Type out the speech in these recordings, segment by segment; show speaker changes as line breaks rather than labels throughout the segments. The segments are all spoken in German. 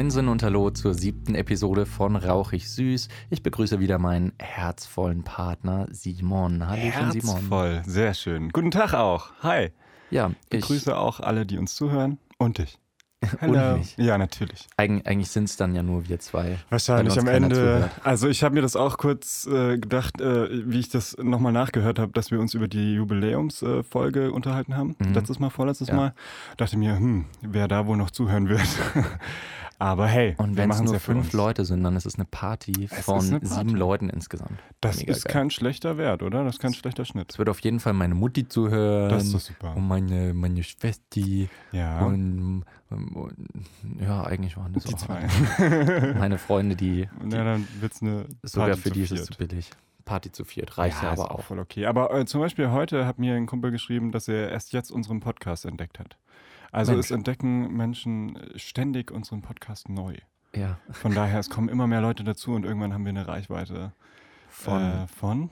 Moinsen und Hallo zur siebten Episode von Rauchig Süß. Ich begrüße wieder meinen herzvollen Partner Simon.
Hallo Simon. Herzvoll, sehr schön. Guten Tag auch. Hi.
Ja,
ich begrüße auch alle, die uns zuhören und dich.
Hallo. Und mich.
Ja, natürlich.
Eig eigentlich sind es dann ja nur wir zwei.
Wahrscheinlich am Ende. Zuhört. Also ich habe mir das auch kurz äh, gedacht, äh, wie ich das nochmal nachgehört habe, dass wir uns über die Jubiläumsfolge äh, unterhalten haben. Mhm. Letztes Mal, vorletztes ja. Mal. Dachte mir, hm, wer da wohl noch zuhören wird. Aber hey,
und wenn es nur ja fünf Leute sind, dann ist es eine Party es von eine Party. sieben Leuten insgesamt.
Das Mega ist geil. kein schlechter Wert, oder? Das ist kein schlechter Schnitt.
Es wird auf jeden Fall meine Mutti zuhören.
Das ist doch super.
Und meine, meine Schwester.
Ja.
Und, und, ja, eigentlich waren das
die
auch
zwei.
meine Freunde, die.
die ja, dann wird es eine.
Sogar für die ist es zu billig. Party zu viert, reicht ja, aber auch.
Voll okay. Aber äh, zum Beispiel heute hat mir ein Kumpel geschrieben, dass er erst jetzt unseren Podcast entdeckt hat. Also Mensch. es entdecken Menschen ständig unseren Podcast neu.
Ja.
Von daher, es kommen immer mehr Leute dazu und irgendwann haben wir eine Reichweite
von,
äh, von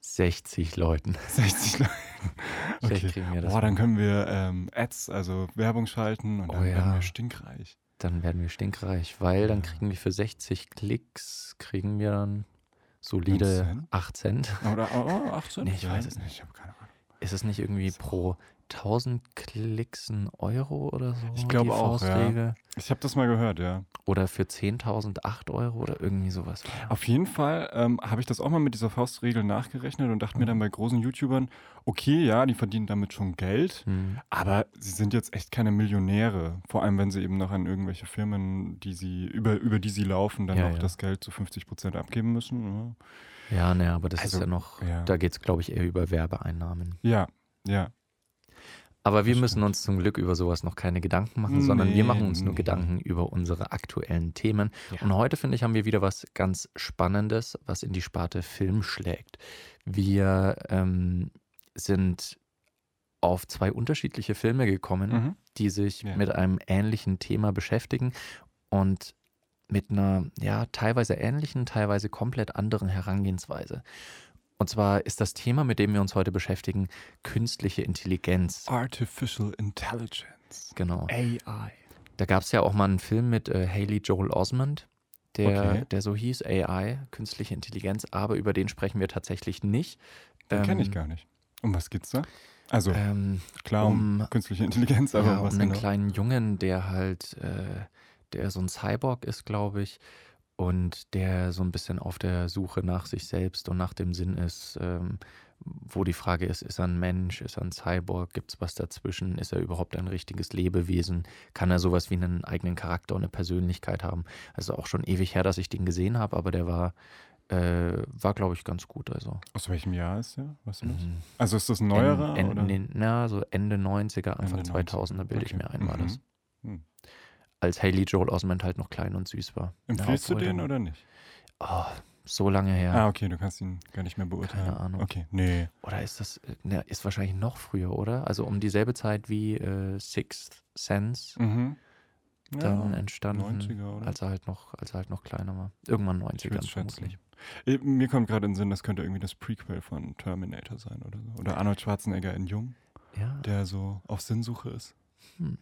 60 Leuten.
60 Leuten. Okay. kriegen wir das Boah, dann können wir ähm, Ads, also Werbung schalten und dann oh, ja. werden wir stinkreich.
Dann werden wir stinkreich, weil dann kriegen wir für 60 Klicks, kriegen wir dann solide 8 Cent.
Oder oh, 8 Cent?
Nee, ich weiß es nicht.
Ich habe keine Ahnung.
Ist es nicht irgendwie pro 1000 Klicks ein Euro oder so?
Ich glaube auch, ja. Ich habe das mal gehört, ja.
Oder für 10.000 8 Euro oder irgendwie sowas.
Auf jeden Fall ähm, habe ich das auch mal mit dieser Faustregel nachgerechnet und dachte mhm. mir dann bei großen YouTubern, okay, ja, die verdienen damit schon Geld, mhm. aber sie sind jetzt echt keine Millionäre. Vor allem, wenn sie eben noch an irgendwelche Firmen, die sie, über, über die sie laufen, dann ja, noch ja. das Geld zu 50 Prozent abgeben müssen.
Ja, ja ne, aber das also, ist ja noch, da geht es, glaube ich, eher über Werbeeinnahmen.
Ja, ja.
Aber wir müssen uns zum Glück über sowas noch keine Gedanken machen, nee, sondern wir machen uns nee. nur Gedanken über unsere aktuellen Themen. Ja. Und heute, finde ich, haben wir wieder was ganz Spannendes, was in die Sparte Film schlägt. Wir ähm, sind auf zwei unterschiedliche Filme gekommen, mhm. die sich ja. mit einem ähnlichen Thema beschäftigen und mit einer ja teilweise ähnlichen, teilweise komplett anderen Herangehensweise. Und zwar ist das Thema, mit dem wir uns heute beschäftigen, künstliche Intelligenz.
Artificial Intelligence.
Genau.
AI.
Da gab es ja auch mal einen Film mit äh, Haley Joel Osmond, der, okay. der so hieß, AI, künstliche Intelligenz, aber über den sprechen wir tatsächlich nicht.
Den ähm, kenne ich gar nicht. Um was geht's da? Also ähm, klar um, um, künstliche Intelligenz, aber
ja,
was
um einen genau? kleinen Jungen, der halt, äh, der so ein Cyborg ist, glaube ich, und der so ein bisschen auf der Suche nach sich selbst und nach dem Sinn ist, ähm, wo die Frage ist, ist er ein Mensch, ist er ein Cyborg, gibt es was dazwischen, ist er überhaupt ein richtiges Lebewesen, kann er sowas wie einen eigenen Charakter und eine Persönlichkeit haben. Also auch schon ewig her, dass ich den gesehen habe, aber der war, äh, war glaube ich, ganz gut. Also.
Aus welchem Jahr ist der? Weißt du mhm. Also ist das ein neuerer?
En, en, oder? na, so Ende 90er, Anfang Ende 2000er bilde okay. ich mir ein, war mhm. das. Mhm als Haley Joel Osment halt noch klein und süß war.
Empfiehlst du den oder nicht?
Oh, so lange her.
Ah, okay, du kannst ihn gar nicht mehr beurteilen.
Keine Ahnung.
Okay, nee.
Oder ist das, ne, ist wahrscheinlich noch früher, oder? Also um dieselbe Zeit wie äh, Sixth Sense
mhm.
ja, dann entstanden,
90er, oder?
als er halt noch, als er halt noch kleiner war. Irgendwann 90er
vermutlich. Äh, mir kommt gerade in den Sinn, das könnte irgendwie das Prequel von Terminator sein oder so. Oder Arnold Schwarzenegger in Jung,
ja.
der so auf Sinnsuche ist. Hm.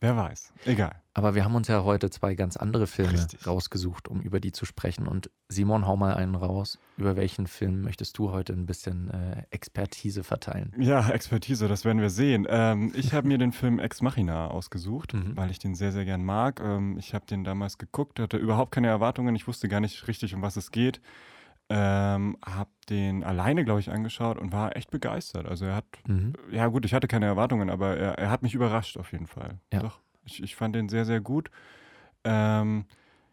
Wer weiß. Egal.
Aber wir haben uns ja heute zwei ganz andere Filme
Richtig.
rausgesucht, um über die zu sprechen. Und Simon, hau mal einen raus. Über welchen Film möchtest du heute ein bisschen äh, Expertise verteilen?
Ja, Expertise, das werden wir sehen. Ähm, ich habe mir den Film Ex Machina ausgesucht, mhm. weil ich den sehr, sehr gern mag. Ähm, ich habe den damals geguckt, hatte überhaupt keine Erwartungen. Ich wusste gar nicht richtig, um was es geht. Ähm, hab den alleine, glaube ich, angeschaut und war echt begeistert. Also er hat, mhm. ja gut, ich hatte keine Erwartungen, aber er, er hat mich überrascht auf jeden Fall.
Ja.
Doch, ich, ich fand den sehr, sehr gut. Ähm,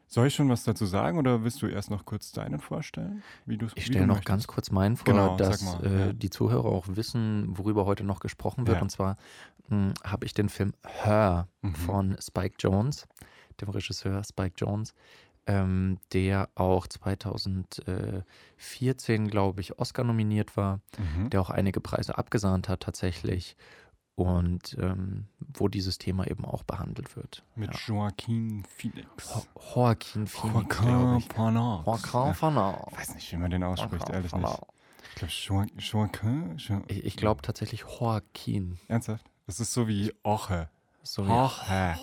soll ich schon was dazu sagen oder willst du erst noch kurz deinen vorstellen?
Wie ich stelle noch ganz kurz meinen vor,
genau,
dass
mal,
äh, ja. die Zuhörer auch wissen, worüber heute noch gesprochen wird. Ja. Und zwar hm, habe ich den Film Her mhm. von Spike Jones, dem Regisseur Spike Jones, ähm, der auch 2014, glaube ich, Oscar nominiert war, mhm. der auch einige Preise abgesahnt hat tatsächlich und ähm, wo dieses Thema eben auch behandelt wird.
Mit ja. Joaquin Phoenix.
Jo Joaquin Phoenix.
Joaquin Phoenix.
Joaquin Phoenix.
Ich weiß nicht, wie man den ausspricht, ehrlich nicht. Ich glaube, Joaquin.
Ich, ich glaube tatsächlich Joaquin.
Ernsthaft? Das ist so wie Oche.
So
Jorge.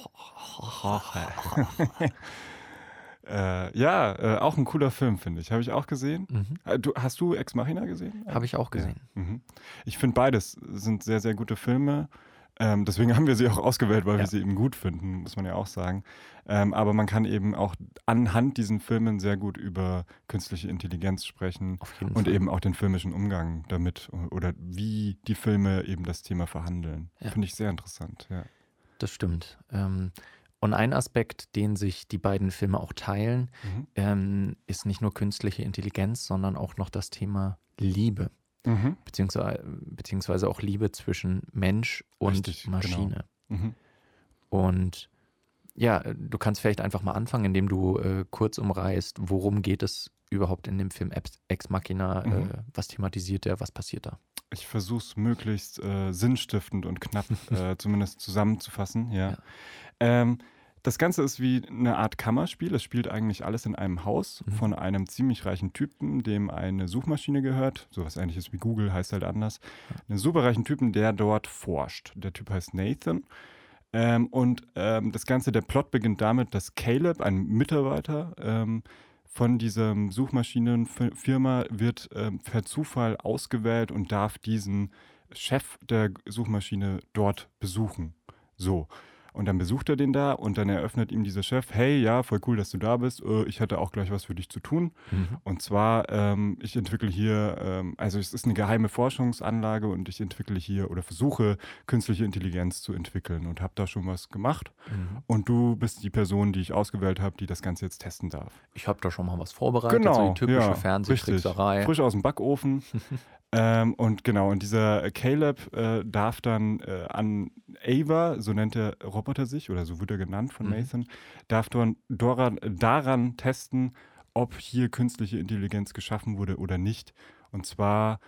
Äh, ja, äh, auch ein cooler Film, finde ich. Habe ich auch gesehen.
Mhm.
Äh, Du, hast du Ex Machina gesehen?
Habe ich auch gesehen.
Ja. Mhm. Ich finde beides sind sehr, sehr gute Filme. Ähm, deswegen haben wir sie auch ausgewählt, weil
Ja.
wir sie eben gut finden, muss man ja auch sagen. Ähm, aber man kann eben auch anhand diesen Filmen sehr gut über künstliche Intelligenz sprechen und
Fall.
eben auch den filmischen Umgang damit oder wie die Filme eben das Thema verhandeln.
Ja.
Finde ich sehr interessant. Ja.
Das stimmt. Ähm, und ein Aspekt, den sich die beiden Filme auch teilen,
Mhm.
ähm, ist nicht nur künstliche Intelligenz, sondern auch noch das Thema Liebe,
Mhm.
beziehungsweise, beziehungsweise auch Liebe zwischen Mensch und
Richtig, genau.
Maschine.
Mhm.
Und ja, du kannst vielleicht einfach mal anfangen, indem du äh, kurz umreißt, worum geht es überhaupt in dem Film Ex Machina,
Mhm.
äh, was thematisiert er, was passiert da?
Ich versuche es möglichst äh, sinnstiftend und knapp äh, zumindest zusammenzufassen. Ja.
Ja.
Ähm, das Ganze ist wie eine Art Kammerspiel. Es spielt eigentlich alles in einem Haus
Mhm.
von einem ziemlich reichen Typen, dem eine Suchmaschine gehört. Sowas ähnliches wie Google heißt halt anders. Einen superreichen Typen, der dort forscht. Der Typ heißt Nathan. Ähm, und ähm, das Ganze, der Plot beginnt damit, dass Caleb, ein Mitarbeiter ähm, von dieser Suchmaschinenfirma, wird ähm, per Zufall ausgewählt und darf diesen Chef der Suchmaschine dort besuchen. So. Und dann besucht er den da und dann eröffnet ihm dieser Chef, hey, ja, voll cool, dass du da bist. Äh, ich hatte auch gleich was für dich zu tun. Und zwar, ähm, ich entwickle hier, ähm, also es ist eine geheime Forschungsanlage und ich entwickle hier oder versuche künstliche Intelligenz zu entwickeln und habe da schon was gemacht.
Mhm.
Und du bist die Person, die ich ausgewählt habe, die das Ganze jetzt testen darf.
Ich habe da schon mal was vorbereitet,
Genau,
so die typische
ja,
Fernsehtrickserei.
Frisch aus dem Backofen. ähm, und genau, und dieser Caleb äh, darf dann äh, an Ava, so nennt der Roboter sich, oder so wird er genannt von
Mhm.
Nathan, darf dann daran, daran testen, ob hier künstliche Intelligenz geschaffen wurde oder nicht. Und zwar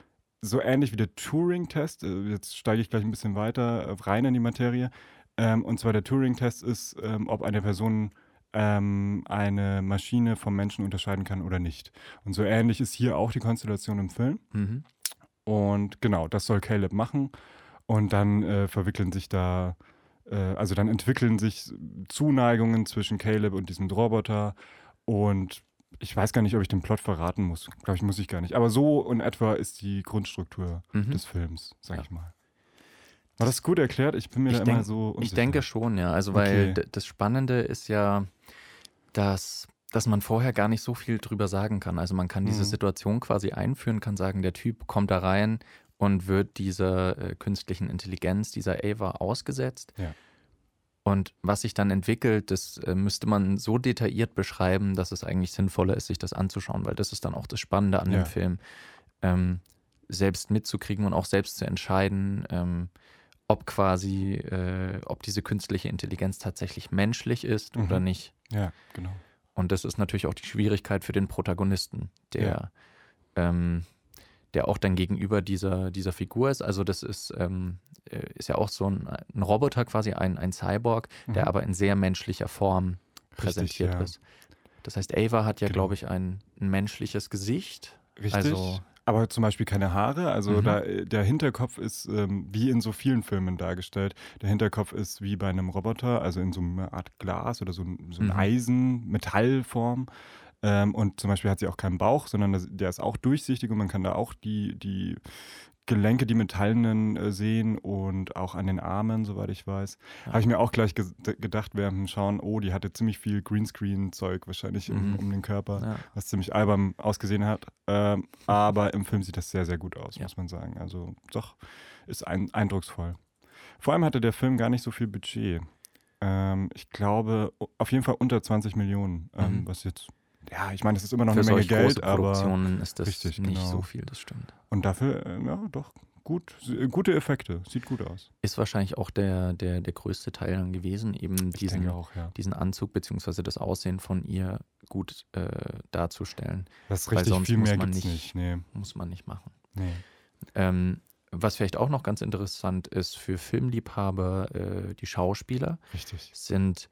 so ähnlich wie der Turing-Test. Äh, Jetzt steige ich gleich ein bisschen weiter äh, rein in die Materie. Ähm, und zwar der Turing-Test ist, ähm, ob eine Person ähm, eine Maschine vom Menschen unterscheiden kann oder nicht. Und so ähnlich ist hier auch die Konstellation im Film.
Mhm.
Und genau, das soll Caleb machen. Und dann äh, verwickeln sich da, äh, also dann entwickeln sich Zuneigungen zwischen Caleb und diesem Roboter. Und ich weiß gar nicht, ob ich den Plot verraten muss. Glaube ich, muss ich gar nicht. Aber so in etwa ist die Grundstruktur
Mhm.
des Films, sag
Ja.
ich mal. War das gut erklärt? Ich bin mir
Ich
da immer
denk-
so unsicher.
Ich denke schon, ja. Also, weil
Okay.
das Spannende ist ja, dass, dass man vorher gar nicht so viel drüber sagen kann. Also, man kann diese
Mhm.
Situation quasi einführen, kann sagen, der Typ kommt da rein und wird dieser äh, künstlichen Intelligenz, dieser Ava, ausgesetzt.
Ja.
Und was sich dann entwickelt, das äh, müsste man so detailliert beschreiben, dass es eigentlich sinnvoller ist, sich das anzuschauen, weil das ist dann auch das Spannende an
Ja.
dem Film, ähm, selbst mitzukriegen und auch selbst zu entscheiden, ähm, ob quasi, äh, ob diese künstliche Intelligenz tatsächlich menschlich ist oder
Mhm.
nicht.
Ja, genau.
Und das ist natürlich auch die Schwierigkeit für den Protagonisten, der, ähm, der auch dann gegenüber dieser, dieser Figur ist. Also das ist, ähm, äh, ist ja auch so ein, ein Roboter quasi, ein, ein Cyborg, der
Mhm.
aber in sehr menschlicher Form präsentiert
ja.
ist. Das heißt, Ava hat ja,
Genau.
glaube ich, ein, ein menschliches Gesicht.
Richtig.
Also,
aber zum Beispiel keine Haare. Also
Mhm.
da, äh, der Hinterkopf ist ähm, wie in so vielen Filmen dargestellt. Der Hinterkopf ist wie bei einem Roboter, also in so einer Art Glas oder so, so ein
Mhm.
Eisen, Metallform. Ähm, und zum Beispiel hat sie auch keinen Bauch, sondern das, der ist auch durchsichtig und man kann da auch die, die Gelenke, die metallenen äh, sehen und auch an den Armen, soweit ich weiß.
Ja.
Habe ich mir auch gleich ge gedacht während dem Schauen, oh, die hatte ziemlich viel Greenscreen-Zeug wahrscheinlich um,
Mhm.
um den Körper
ja.
was ziemlich albern ausgesehen hat. Ähm, aber im Film sieht das sehr, sehr gut aus,
Ja.
muss man sagen. Also doch, ist ein, eindrucksvoll. Vor allem hatte der Film gar nicht so viel Budget. Ähm, ich glaube, auf jeden Fall unter 20 Millionen, ähm,
Mhm.
was jetzt, ja, ich meine, das ist immer noch
Für
eine Menge Geld, aber
Produktionen ist das
richtig,
nicht
genau.
so viel, das stimmt.
und dafür, äh, ja, doch, gut, s- gute Effekte, sieht gut aus.
Ist wahrscheinlich auch der, der, der größte Teil dann gewesen, eben
Ich
diesen,
auch, ja.
diesen Anzug bzw. das Aussehen von ihr gut äh, darzustellen.
Das ist
weil
richtig
sonst
viel
muss
mehr
man nicht-
nicht. Nee,
Muss man nicht machen.
nee.
Ähm, was vielleicht auch noch ganz interessant ist für Filmliebhaber, äh, die Schauspieler
Richtig.
sind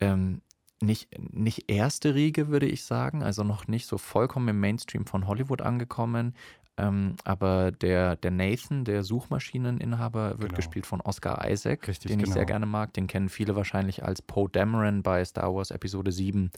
ähm, nicht, nicht erste Riege, würde ich sagen, also noch nicht so vollkommen im Mainstream von Hollywood angekommen, Ähm, aber der, der Nathan, der Suchmaschineninhaber, wird
Genau.
gespielt von Oscar Isaac,
Richtig,
den ich sehr
genau.
gerne mag. Den kennen viele wahrscheinlich als Poe Dameron bei Star Wars Episode 7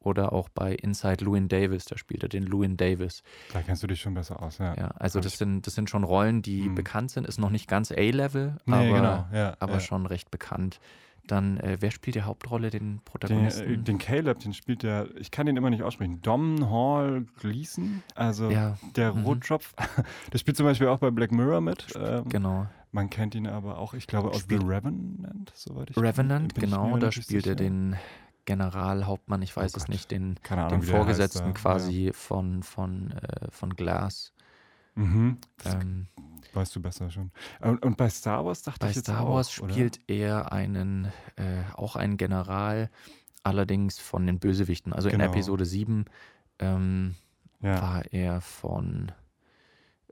oder auch bei Inside Llewyn Davis, da spielt er den Llewyn Davis.
Da kennst du dich schon besser aus, ja.
Ja, also das sind, das sind schon Rollen, die
Mhm.
bekannt sind, ist noch nicht ganz A-Level,
Nee,
aber,
genau, ja.
aber
ja.
schon recht bekannt. Dann, äh, wer spielt die Hauptrolle, den
Den,
Protagonisten?
äh, den Caleb, den spielt der, ich kann den immer nicht aussprechen, Dom Hall Gleason, also
ja,
der
mhm.
Rotschopf. Der spielt zum Beispiel auch bei Black Mirror mit. Ähm,
genau.
Man kennt ihn aber auch, ich glaube, aus
Spielt-
The Revenant, soweit ich
Revenant,
bin ich
genau, da spielt er den Generalhauptmann, ich weiß
Oh
es nicht, den,
Ahnung,
den
heißt
Vorgesetzten
da.
quasi von, von, äh, von Glass.
Ja. Mhm. Das
Ähm,
weißt du besser schon. Und, und bei Star Wars dachte
bei
ich jetzt
Star
auch,
Wars
oder?
spielt er einen, äh, auch einen General, allerdings von den Bösewichten. Also in
Genau.
Episode 7 ähm,
ja.
war er von,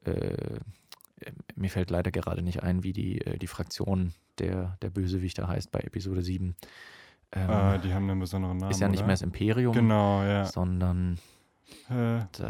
äh, mir fällt leider gerade nicht ein, wie die, äh, die Fraktion der, der Bösewichter heißt bei Episode 7. Ähm,
Äh, die haben einen besonderen Namen.
ist ja nicht
oder?
mehr das Imperium,
Genau, ja.
sondern
Äh,
da,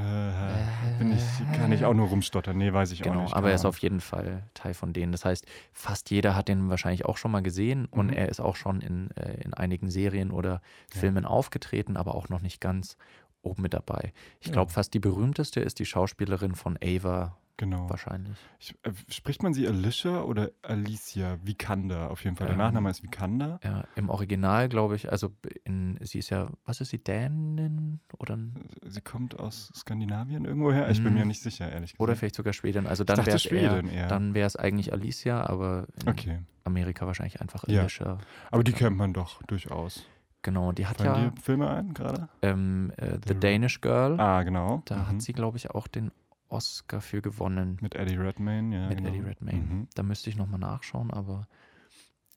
äh, bin ich, kann ich auch nur rumstottern. Nee, weiß ich auch
Genau,
nicht.
aber er ist auf jeden Fall Teil von denen. Das heißt, fast jeder hat den wahrscheinlich auch schon mal gesehen und
Mhm.
er ist auch schon in, äh, in einigen Serien oder Filmen aufgetreten, aber auch noch nicht ganz oben mit dabei. Ich
Ja.
glaube, fast die berühmteste ist die Schauspielerin von Ava.
Genau.
wahrscheinlich.
Ich, äh, spricht man sie Alicia oder Alicia Vikander? Auf jeden Fall. Der
Ähm,
Nachname ist Vikander.
Ja, im Original, glaube ich, also in, sie ist ja, was ist sie, Dänin oder,
Sie kommt aus Skandinavien irgendwoher. Ich bin
Mhm.
mir nicht sicher, ehrlich gesagt.
oder vielleicht sogar Schwedin. Also dann wäre es eher,
eher.
dann wäre es eigentlich Alicia, aber in
okay.
Amerika wahrscheinlich einfach
Ja.
Alicia.
Aber die kennt man doch durchaus.
Genau, die hat
Fallen
ja
dir Filme ein gerade?
ähm, äh, The
The-
Danish Girl.
Ah, genau.
Da
Mhm.
hat sie, glaube ich, auch den Oscar für gewonnen.
Mit Eddie Redmayne, ja.
mit
genau.
Eddie Redmayne.
Mhm.
Da müsste ich nochmal nachschauen, aber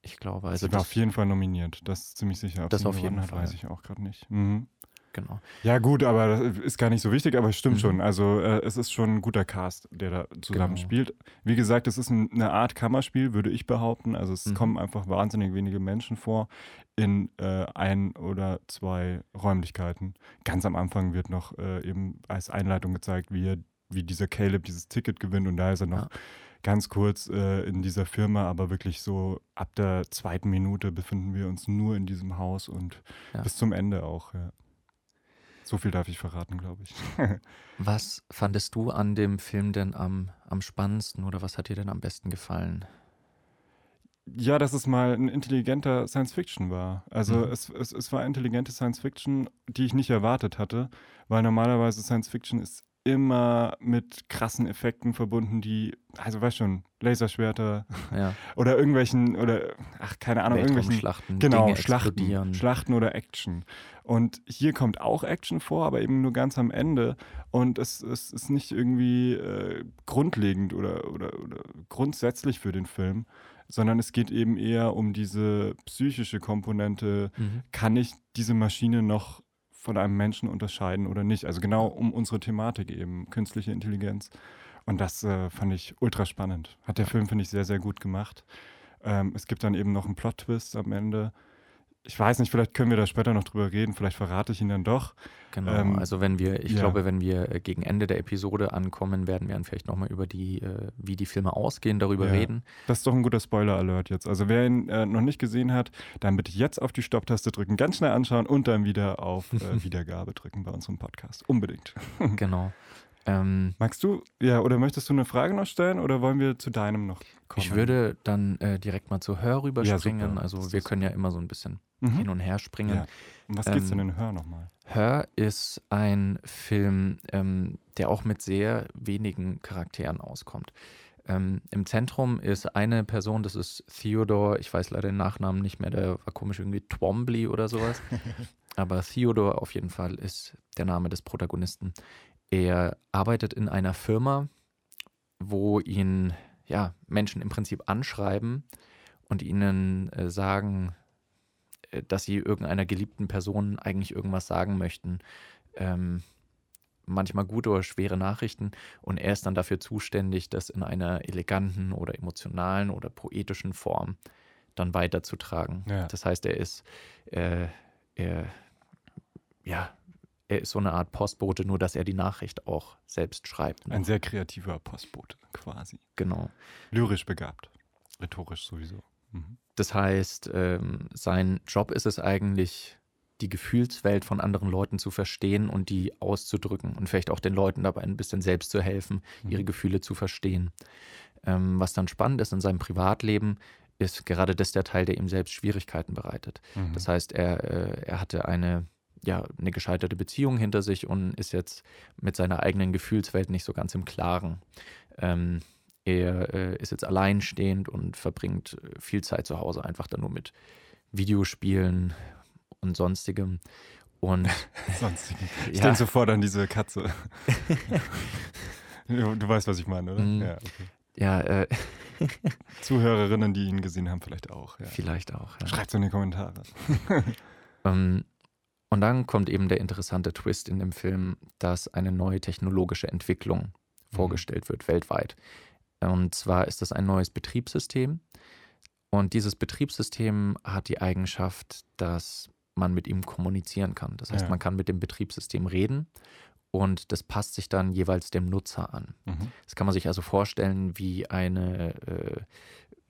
ich glaube, also
sie war
das,
auf jeden Fall nominiert. Das ist ziemlich sicher. Ob
Das auf jeden
hat,
Fall.
weiß ich auch gerade nicht. Mhm.
genau.
Ja, gut, aber das ist gar nicht so wichtig, aber es stimmt
Mhm.
schon. Also, äh, es ist schon ein guter Cast, der da zusammen
Genau.
spielt. Wie gesagt, es ist ein, eine Art Kammerspiel, würde ich behaupten. Also, es
Mhm.
kommen einfach wahnsinnig wenige Menschen vor in äh, ein oder zwei Räumlichkeiten. Ganz am Anfang wird noch äh, eben als Einleitung gezeigt, wie, er, wie dieser Caleb dieses Ticket gewinnt und da ist er noch
Ja.
ganz kurz äh, in dieser Firma, aber wirklich so ab der zweiten Minute befinden wir uns nur in diesem Haus und
Ja.
bis zum Ende auch, ja. So viel darf ich verraten, glaube ich.
Was fandest du an dem Film denn am, am spannendsten oder was hat dir denn am besten gefallen?
ja, dass es mal ein intelligenter Science Fiction war. Also
Mhm.
es, es, es war intelligente Science Fiction, die ich nicht erwartet hatte, weil normalerweise Science Fiction ist immer mit krassen Effekten verbunden, die, also weißt schon, Laserschwerter
Ja,
oder irgendwelchen, oder ach, keine Ahnung, irgendwelchen
Weltraumschlachten,
Genau,
Dinge
Schlachten. Schlachten oder Action. Und hier kommt auch Action vor, aber eben nur ganz am Ende. Und es, es ist nicht irgendwie äh, grundlegend oder, oder, oder grundsätzlich für den Film, sondern es geht eben eher um diese psychische Komponente.
Mhm.
Kann ich diese Maschine noch von einem Menschen unterscheiden oder nicht? Also genau um unsere Thematik eben, künstliche Intelligenz. Und das äh, fand ich ultra spannend. Hat der Film, finde ich, sehr, sehr gut gemacht. Ähm, es gibt dann eben noch einen Plot-Twist am Ende. Ich weiß nicht, vielleicht können wir da später noch drüber reden, vielleicht verrate ich ihn dann doch.
Genau,
Ähm,
also wenn wir, ich
ja.
glaube, wenn wir äh, gegen Ende der Episode ankommen, werden wir dann vielleicht nochmal über die, äh, wie die Filme ausgehen, darüber
Ja.
reden.
Das ist doch ein guter Spoiler-Alert jetzt. Also wer ihn äh, noch nicht gesehen hat, dann bitte jetzt auf die Stopptaste drücken, ganz schnell anschauen und dann wieder auf äh, Wiedergabe drücken bei unserem Podcast. Unbedingt.
genau. Ähm,
Magst du, ja, oder möchtest du eine Frage noch stellen oder wollen wir zu deinem noch kommen?
ich würde dann äh, direkt mal zu Hör rüberspringen.
super.
also wir können ja immer so ein bisschen hin
mhm.
und her springen.
Ja. Um was geht's denn
Ähm,
in Hör nochmal?
Her ist ein Film, ähm, der auch mit sehr wenigen Charakteren auskommt. Ähm, Im Zentrum ist eine Person, das ist Theodore, ich weiß leider den Nachnamen nicht mehr, der war komisch irgendwie Twombly oder sowas. Aber Theodore auf jeden Fall ist der Name des Protagonisten. Er arbeitet in einer Firma, wo ihn ja, Menschen im Prinzip anschreiben und ihnen äh, sagen, äh, dass sie irgendeiner geliebten Person eigentlich irgendwas sagen möchten. Ähm, manchmal gute oder schwere Nachrichten und er ist dann dafür zuständig, das in einer eleganten oder emotionalen oder poetischen Form dann weiterzutragen.
Ja.
Das heißt, er ist, äh, er, ja, er ist so eine Art Postbote, nur dass er die Nachricht auch selbst schreibt.
Ne? Ein sehr kreativer Postbote quasi.
Genau.
Lyrisch begabt, rhetorisch sowieso.
Mhm. Das heißt, ähm, sein Job ist es eigentlich, die Gefühlswelt von anderen Leuten zu verstehen und die auszudrücken und vielleicht auch den Leuten dabei ein bisschen selbst zu helfen, mhm. ihre Gefühle zu verstehen. Ähm, was dann spannend ist in seinem Privatleben, ist gerade das der Teil, der ihm selbst Schwierigkeiten bereitet. Mhm. Das heißt, er, äh, er hatte eine, ja, eine gescheiterte Beziehung hinter sich und ist jetzt mit seiner eigenen Gefühlswelt nicht so ganz im Klaren. Ähm, er äh, ist jetzt alleinstehend und verbringt äh, viel Zeit zu Hause einfach dann nur mit Videospielen und sonstigem. Und
sonstigem. Ich ja. denke sofort an diese Katze. du weißt, was ich meine, oder?
Mm. Ja, okay. ja äh,
Zuhörerinnen, die ihn gesehen haben, vielleicht auch. Ja.
Vielleicht auch.
Ja. Schreibt es in die Kommentare.
ähm, und dann kommt eben der interessante Twist in dem Film, dass eine neue technologische Entwicklung mhm. vorgestellt wird weltweit. Und zwar ist das ein neues Betriebssystem. Und dieses Betriebssystem hat die Eigenschaft, dass man mit ihm kommunizieren kann. Das heißt, ja. man kann mit dem Betriebssystem reden und das passt sich dann jeweils dem Nutzer an. Mhm. Das kann man sich also vorstellen wie eine, äh,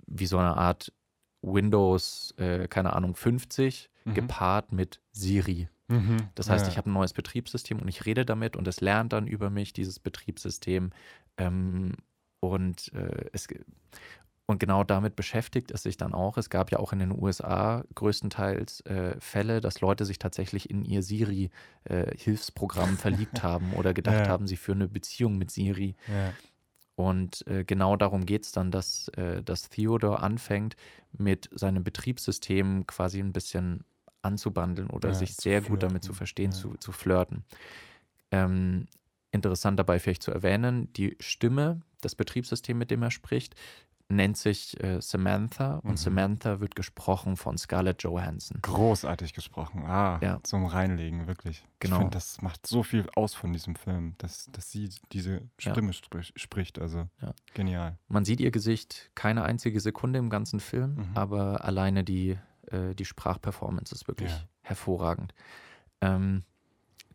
wie so eine Art Windows, äh, keine Ahnung, 50 mhm. gepaart mit Siri. Mhm. Das heißt, ja. ich habe ein neues Betriebssystem und ich rede damit und es lernt dann über mich, dieses Betriebssystem. Ähm, und äh, es und genau damit beschäftigt es sich dann auch. Es gab ja auch in den USA größtenteils äh, Fälle, dass Leute sich tatsächlich in ihr Siri-Hilfsprogramm äh, verliebt haben oder gedacht ja. haben, sie führen eine Beziehung mit Siri. Ja. Und äh, genau darum geht es dann, dass, äh, dass Theodor anfängt, mit seinem Betriebssystem quasi ein bisschen anzubandeln oder ja, sich sehr flirten. gut damit zu verstehen, zu, zu flirten. Ähm, interessant dabei vielleicht zu erwähnen, die Stimme, das Betriebssystem, mit dem er spricht, nennt sich äh, Samantha und mhm. Samantha wird gesprochen von Scarlett Johansson.
Großartig gesprochen. Ah, ja. zum Reinlegen, wirklich.
Genau.
Ich finde, das macht so viel aus von diesem Film, dass, dass sie diese Stimme ja. spricht. Also ja. genial.
Man sieht ihr Gesicht keine einzige Sekunde im ganzen Film, mhm. aber alleine die, äh, die Sprachperformance ist wirklich hervorragend. Ähm,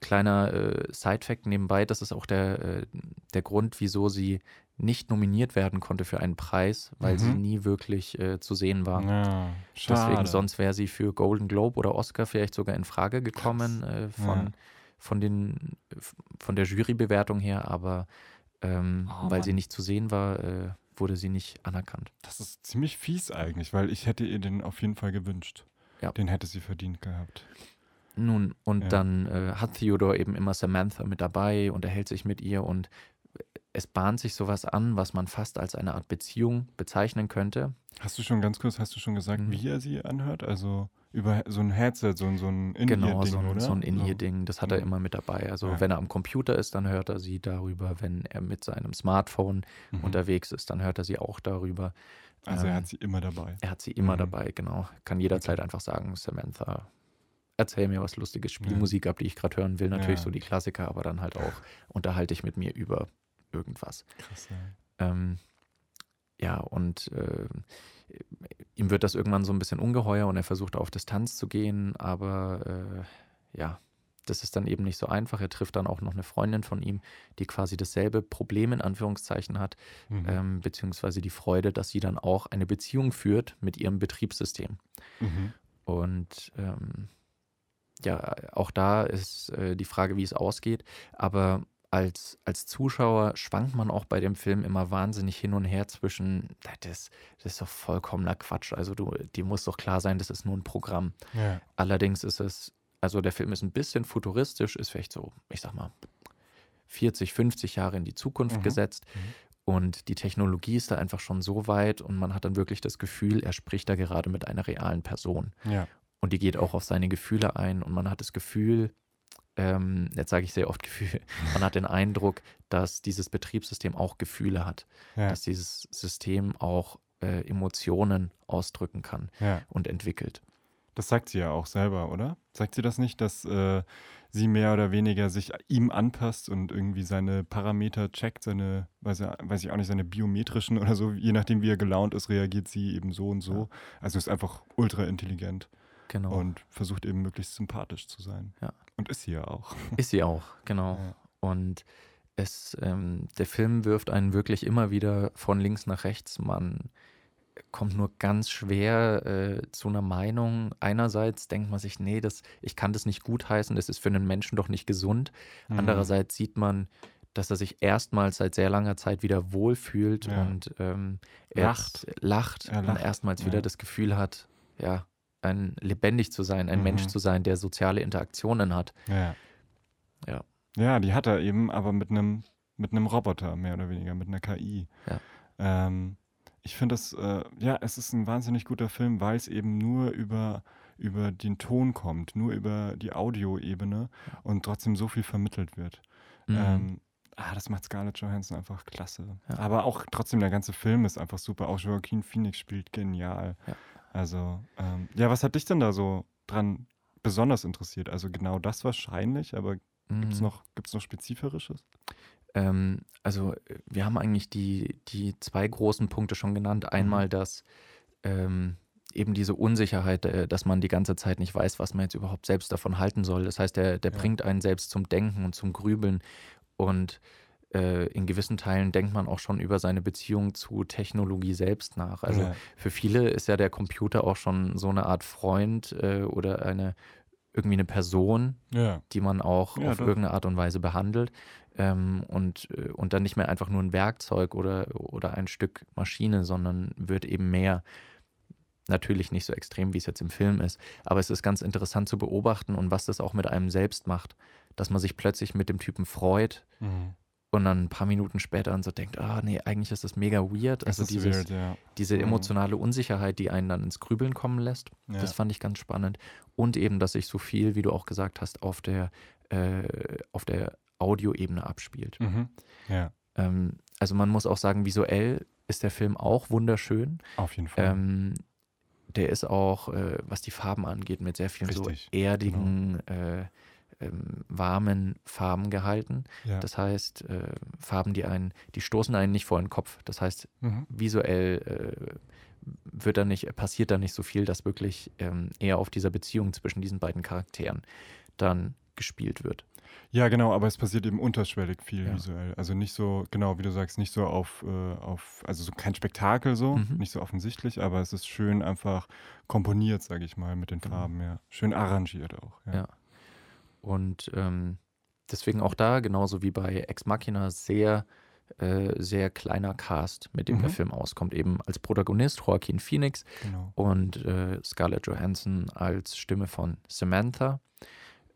kleiner äh, Side-Fact nebenbei, das ist auch der, äh, der Grund, wieso sie nicht nominiert werden konnte für einen Preis, weil mhm. sie nie wirklich äh, zu sehen war. Ja, Deswegen, sonst wäre sie für Golden Globe oder Oscar vielleicht sogar in Frage gekommen äh, von, ja. von, den, von der Jurybewertung her, aber ähm, oh, weil Mann. sie nicht zu sehen war, äh, wurde sie nicht anerkannt.
Das ist ziemlich fies eigentlich, weil ich hätte ihr den auf jeden Fall gewünscht. Ja. Den hätte sie verdient gehabt.
Nun, und ja. dann äh, hat Theodore eben immer Samantha mit dabei und er hält sich mit ihr und es bahnt sich sowas an, was man fast als eine Art Beziehung bezeichnen könnte.
Hast du schon ganz kurz, hast du schon gesagt, mhm. wie er sie anhört? Also über so ein Headset, so, so ein In-Ear-Ding,
genau, so ein, so ein In-Ear-Ding, das hat er immer mit dabei. Also ja. wenn er am Computer ist, dann hört er sie darüber. Wenn er mit seinem Smartphone mhm. unterwegs ist, dann hört er sie auch darüber.
Also er hat ähm, sie immer dabei.
Er hat sie immer mhm. dabei, genau. Kann jederzeit okay. einfach sagen, Samantha, erzähl mir was Lustiges, Spielmusik ab, die ich gerade hören will. Natürlich ja. so die Klassiker, aber dann halt auch unterhalte ich mit mir über irgendwas. Krass, ja. Ähm, ja, und äh, ihm wird das irgendwann so ein bisschen ungeheuer und er versucht auf Distanz zu gehen, aber äh, ja, das ist dann eben nicht so einfach. Er trifft dann auch noch eine Freundin von ihm, die quasi dasselbe Problem in Anführungszeichen hat, mhm. ähm, beziehungsweise die Freude, dass sie dann auch eine Beziehung führt mit ihrem Betriebssystem. Mhm. Und ähm, ja, auch da ist äh, die Frage, wie es ausgeht. Aber als, als Zuschauer schwankt man auch bei dem Film immer wahnsinnig hin und her zwischen, das, das ist doch vollkommener Quatsch. Also du, dir muss doch klar sein, das ist nur ein Programm. Ja. Allerdings ist es, also der Film ist ein bisschen futuristisch, ist vielleicht so, ich sag mal, 40, 50 Jahre in die Zukunft mhm. gesetzt. Mhm. Und die Technologie ist da einfach schon so weit und man hat dann wirklich das Gefühl, er spricht da gerade mit einer realen Person. Ja. Und die geht auch auf seine Gefühle ein und man hat das Gefühl, ähm, jetzt sage ich sehr oft Gefühl, man hat den Eindruck, dass dieses Betriebssystem auch Gefühle hat, ja. dass dieses System auch äh, Emotionen ausdrücken kann ja. und entwickelt.
Das sagt sie ja auch selber, oder? Sagt sie das nicht, dass äh, sie mehr oder weniger sich ihm anpasst und irgendwie seine Parameter checkt, seine, weiß, weiß ich auch nicht, seine biometrischen oder so, je nachdem wie er gelaunt ist, reagiert sie eben so und so. Ja. Also ist einfach ultra intelligent. Genau. Und versucht eben möglichst sympathisch zu sein.
Ja.
Und ist sie ja auch.
Ist sie auch, genau. Ja. Und es, ähm, der Film wirft einen wirklich immer wieder von links nach rechts. Man kommt nur ganz schwer äh, zu einer Meinung. Einerseits denkt man sich, nee, das, ich kann das nicht gutheißen, das ist für einen Menschen doch nicht gesund. Mhm. Andererseits sieht man, dass er sich erstmals seit sehr langer Zeit wieder wohlfühlt ja. und ähm, lacht, lacht, er lacht. und erstmals ja. wieder das Gefühl hat, ja, ein lebendig zu sein, ein mhm. Mensch zu sein, der soziale Interaktionen hat.
Ja. Ja. Ja, die hat er eben, aber mit einem mit einem Roboter mehr oder weniger, mit einer KI.
Ja.
Ähm, ich finde das, äh, ja, es ist ein wahnsinnig guter Film, weil es eben nur über, über den Ton kommt, nur über die Audioebene und trotzdem so viel vermittelt wird. Mhm. Ähm, ah, das macht Scarlett Johansson einfach klasse. Ja. Aber auch trotzdem, der ganze Film ist einfach super. Auch Joaquin Phoenix spielt genial.
Ja.
Also, ähm, ja, was hat dich denn da so dran besonders interessiert? Also genau das wahrscheinlich, aber mhm. gibt es noch, gibt's noch Spezifisches?
Ähm, also wir haben eigentlich die, die zwei großen Punkte schon genannt. Einmal, mhm. dass ähm, eben diese Unsicherheit, äh, dass man die ganze Zeit nicht weiß, was man jetzt überhaupt selbst davon halten soll. Das heißt, der, der ja. bringt einen selbst zum Denken und zum Grübeln. Und äh, in gewissen Teilen denkt man auch schon über seine Beziehung zu Technologie selbst nach. Also ja. für viele ist ja der Computer auch schon so eine Art Freund äh, oder eine irgendwie eine Person,
ja.
die man auch ja, auf doch. irgendeine Art und Weise behandelt ähm, und, äh, und dann nicht mehr einfach nur ein Werkzeug oder, oder ein Stück Maschine, sondern wird eben mehr. Natürlich nicht so extrem, wie es jetzt im Film ist, aber es ist ganz interessant zu beobachten und was das auch mit einem selbst macht, dass man sich plötzlich mit dem Typen freut, mhm und dann ein paar Minuten später und so denkt, ah nee, eigentlich ist das mega weird. Also dieses, weird, ja. diese mhm. emotionale Unsicherheit, die einen dann ins Grübeln kommen lässt, ja. das fand ich ganz spannend. Und eben, dass sich so viel, wie du auch gesagt hast, auf der, äh, auf der Audioebene abspielt.
Mhm. Ja.
Ähm, also man muss auch sagen, visuell ist der Film auch wunderschön.
Auf jeden Fall.
Ähm, der ist auch, äh, was die Farben angeht, mit sehr vielen Richtig. so erdigen genau. äh, ähm, warmen Farben gehalten. Ja. Das heißt, äh, Farben, die einen, die stoßen einen nicht vor den Kopf. Das heißt, mhm. visuell äh, wird da nicht, passiert da nicht so viel, dass wirklich ähm, eher auf dieser Beziehung zwischen diesen beiden Charakteren dann gespielt wird.
Ja, genau, aber es passiert eben unterschwellig viel ja. visuell. Also nicht so, genau, wie du sagst, nicht so auf, äh, auf also so kein Spektakel so, mhm. nicht so offensichtlich, aber es ist schön einfach komponiert, sage ich mal, mit den genau. Farben, ja. Schön arrangiert auch.
Ja. ja. Und ähm, deswegen auch da, genauso wie bei Ex Machina, sehr, äh, sehr kleiner Cast, mit dem mhm. der Film auskommt. Eben als Protagonist Joaquin Phoenix
genau.
und äh, Scarlett Johansson als Stimme von Samantha.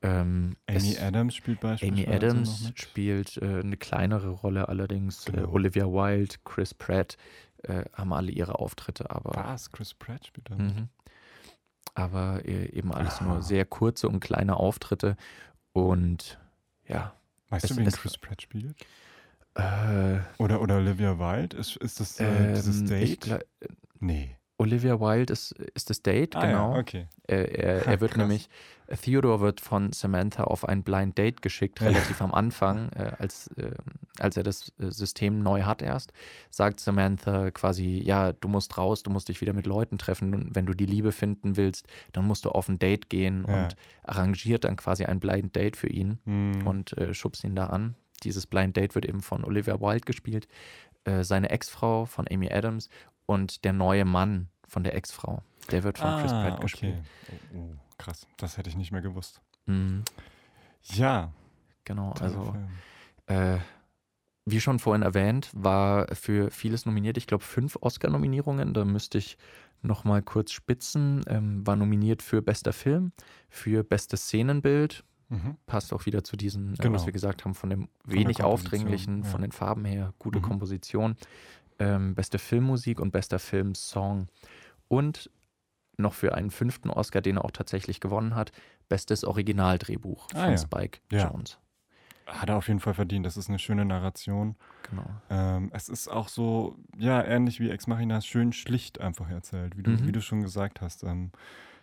Ähm, Amy Adams spielt beispielsweise.
Amy Adams spielt äh, eine kleinere Rolle, allerdings äh, genau. Olivia Wilde, Chris Pratt äh, haben alle ihre Auftritte, aber.
Was? Chris Pratt spielt da mhm
aber e-, eben alles nur ah. sehr kurze und kleine Auftritte. Und ja.
Weißt es, du, wen Chris Pratt spielt? Äh, oder, oder Olivia Wilde? Ist, ist das äh, ähm, dieses Date?
Ich, nee. Olivia Wilde ist, ist das Date, ah, genau.
Ja, okay.
Er, er, er wird nämlich, Theodore wird von Samantha auf ein Blind Date geschickt, relativ am Anfang, äh, als, äh, als er das äh, System neu hat erst, sagt Samantha quasi, ja, du musst raus, du musst dich wieder mit Leuten treffen und wenn du die Liebe finden willst, dann musst du auf ein Date gehen ja. und arrangiert dann quasi ein Blind Date für ihn mhm. und äh, schubst ihn da an. Dieses Blind Date wird eben von Olivia Wilde gespielt, äh, seine Ex-Frau von Amy Adams und der neue Mann von der Ex-Frau. Der wird von ah, Chris Pratt gespielt.
Okay. Oh, oh, krass, das hätte ich nicht mehr gewusst.
Mhm.
Ja.
Genau, also äh, wie schon vorhin erwähnt, war für vieles nominiert. Ich glaube, fünf Oscar-Nominierungen. Da müsste ich noch mal kurz spitzen. Ähm, war nominiert für bester Film, für bestes Szenenbild. Mhm. Passt auch wieder zu diesen, genau. äh, was genau. wir gesagt haben, von dem wenig aufdringlichen, ja. von den Farben her, gute mhm. Komposition ähm, beste Filmmusik und bester Filmsong. Und noch für einen fünften Oscar, den er auch tatsächlich gewonnen hat, bestes Originaldrehbuch ah, von ja. Spike ja. Jones.
Hat er auf jeden Fall verdient. Das ist eine schöne Narration.
Genau.
Ähm, es ist auch so, ja, ähnlich wie Ex Machina, schön schlicht einfach erzählt, wie du, mhm. wie du schon gesagt hast. Ähm,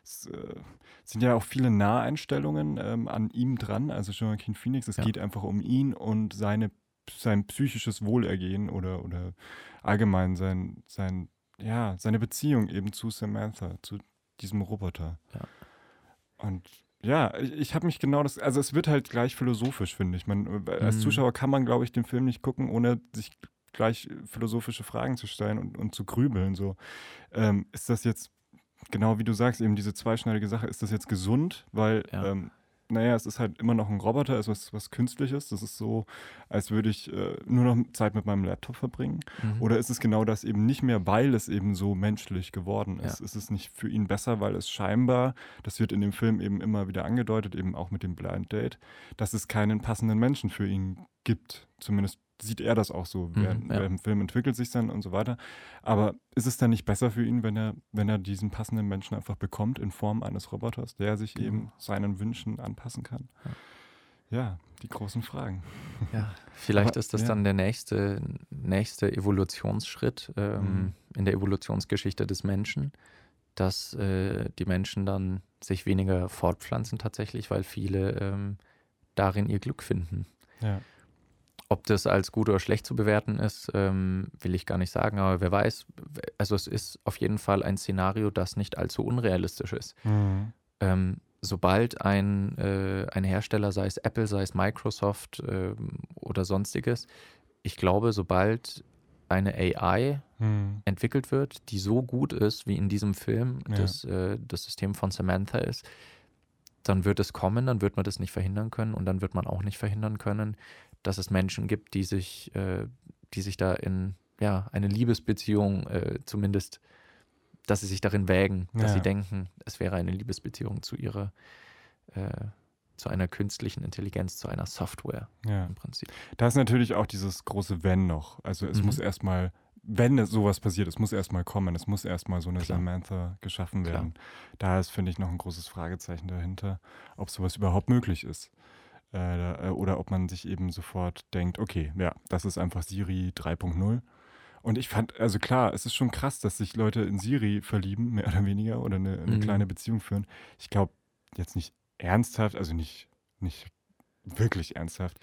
es äh, sind ja auch viele Naheinstellungen ähm, an ihm dran, also Joaquin Phoenix. Es ja. geht einfach um ihn und seine sein psychisches Wohlergehen oder, oder allgemein sein, sein, ja, seine Beziehung eben zu Samantha, zu diesem Roboter.
Ja.
und ja, ich, habe mich genau das, also es wird halt gleich philosophisch, finde ich. Man, als
Mhm.
Zuschauer kann man, glaube ich, den Film nicht gucken, ohne sich gleich philosophische Fragen zu stellen und, und zu grübeln. So, ähm, ist das jetzt, genau wie du sagst, eben diese zweischneidige Sache, ist das jetzt gesund? Weil,
Ja.
ähm, naja, es ist halt immer noch ein Roboter, es ist was Künstliches. Das ist so, als würde ich äh, nur noch Zeit mit meinem Laptop verbringen.
Mhm.
Oder ist es genau das eben nicht mehr, weil es eben so menschlich geworden ist?
Ja.
Ist es nicht für ihn besser, weil es scheinbar, das wird in dem Film eben immer wieder angedeutet, eben auch mit dem Blind Date, dass es keinen passenden Menschen für ihn gibt. Zumindest sieht er das auch so.
Mhm,
während,
ja.
dem Film entwickelt sich dann und so weiter. Aber ist es dann nicht besser für ihn, wenn er, wenn er diesen passenden Menschen einfach bekommt in Form eines Roboters, der sich
Genau.
eben seinen Wünschen anpassen kann? Ja, die großen Fragen.
Ja, vielleicht ist das
ja.
dann der nächste, nächste Evolutionsschritt ähm,
Mhm.
in der Evolutionsgeschichte des Menschen, dass äh, die Menschen dann sich weniger fortpflanzen tatsächlich, weil viele ähm, darin ihr Glück finden.
Ja.
Ob das als gut oder schlecht zu bewerten ist, ähm, will ich gar nicht sagen, aber wer weiß. Also es ist auf jeden Fall ein Szenario, das nicht allzu unrealistisch ist.
Mhm.
Ähm, sobald ein, äh, ein Hersteller, sei es Apple, sei es Microsoft ähm, oder sonstiges, ich glaube, sobald eine AI
Mhm.
entwickelt wird, die so gut ist, wie in diesem Film
Ja.
das, äh, das System von Samantha ist, dann wird es kommen, dann wird man das nicht verhindern können und dann wird man auch nicht verhindern können, dass es Menschen gibt, die sich, äh, die sich da in ja, eine Liebesbeziehung äh, zumindest, dass sie sich darin wägen, dass
Ja.
sie denken, es wäre eine Liebesbeziehung zu ihrer, äh, zu einer künstlichen Intelligenz, zu einer Software
Ja.
im Prinzip.
Da ist natürlich auch dieses große Wenn noch. Also es
Mhm.
muss erstmal, wenn es sowas passiert, es muss erstmal kommen, es muss erstmal so eine
Klar.
Samantha geschaffen
Klar.
werden. Da ist, finde ich, noch ein großes Fragezeichen dahinter, ob sowas überhaupt möglich ist. Äh, äh, oder ob man sich eben sofort denkt, okay, ja, das ist einfach Siri 3.0. Und ich fand, also klar, es ist schon krass, dass sich Leute in Siri verlieben, mehr oder weniger, oder eine, eine
Mhm.
kleine Beziehung führen. Ich glaube, jetzt nicht ernsthaft, also nicht, nicht wirklich ernsthaft,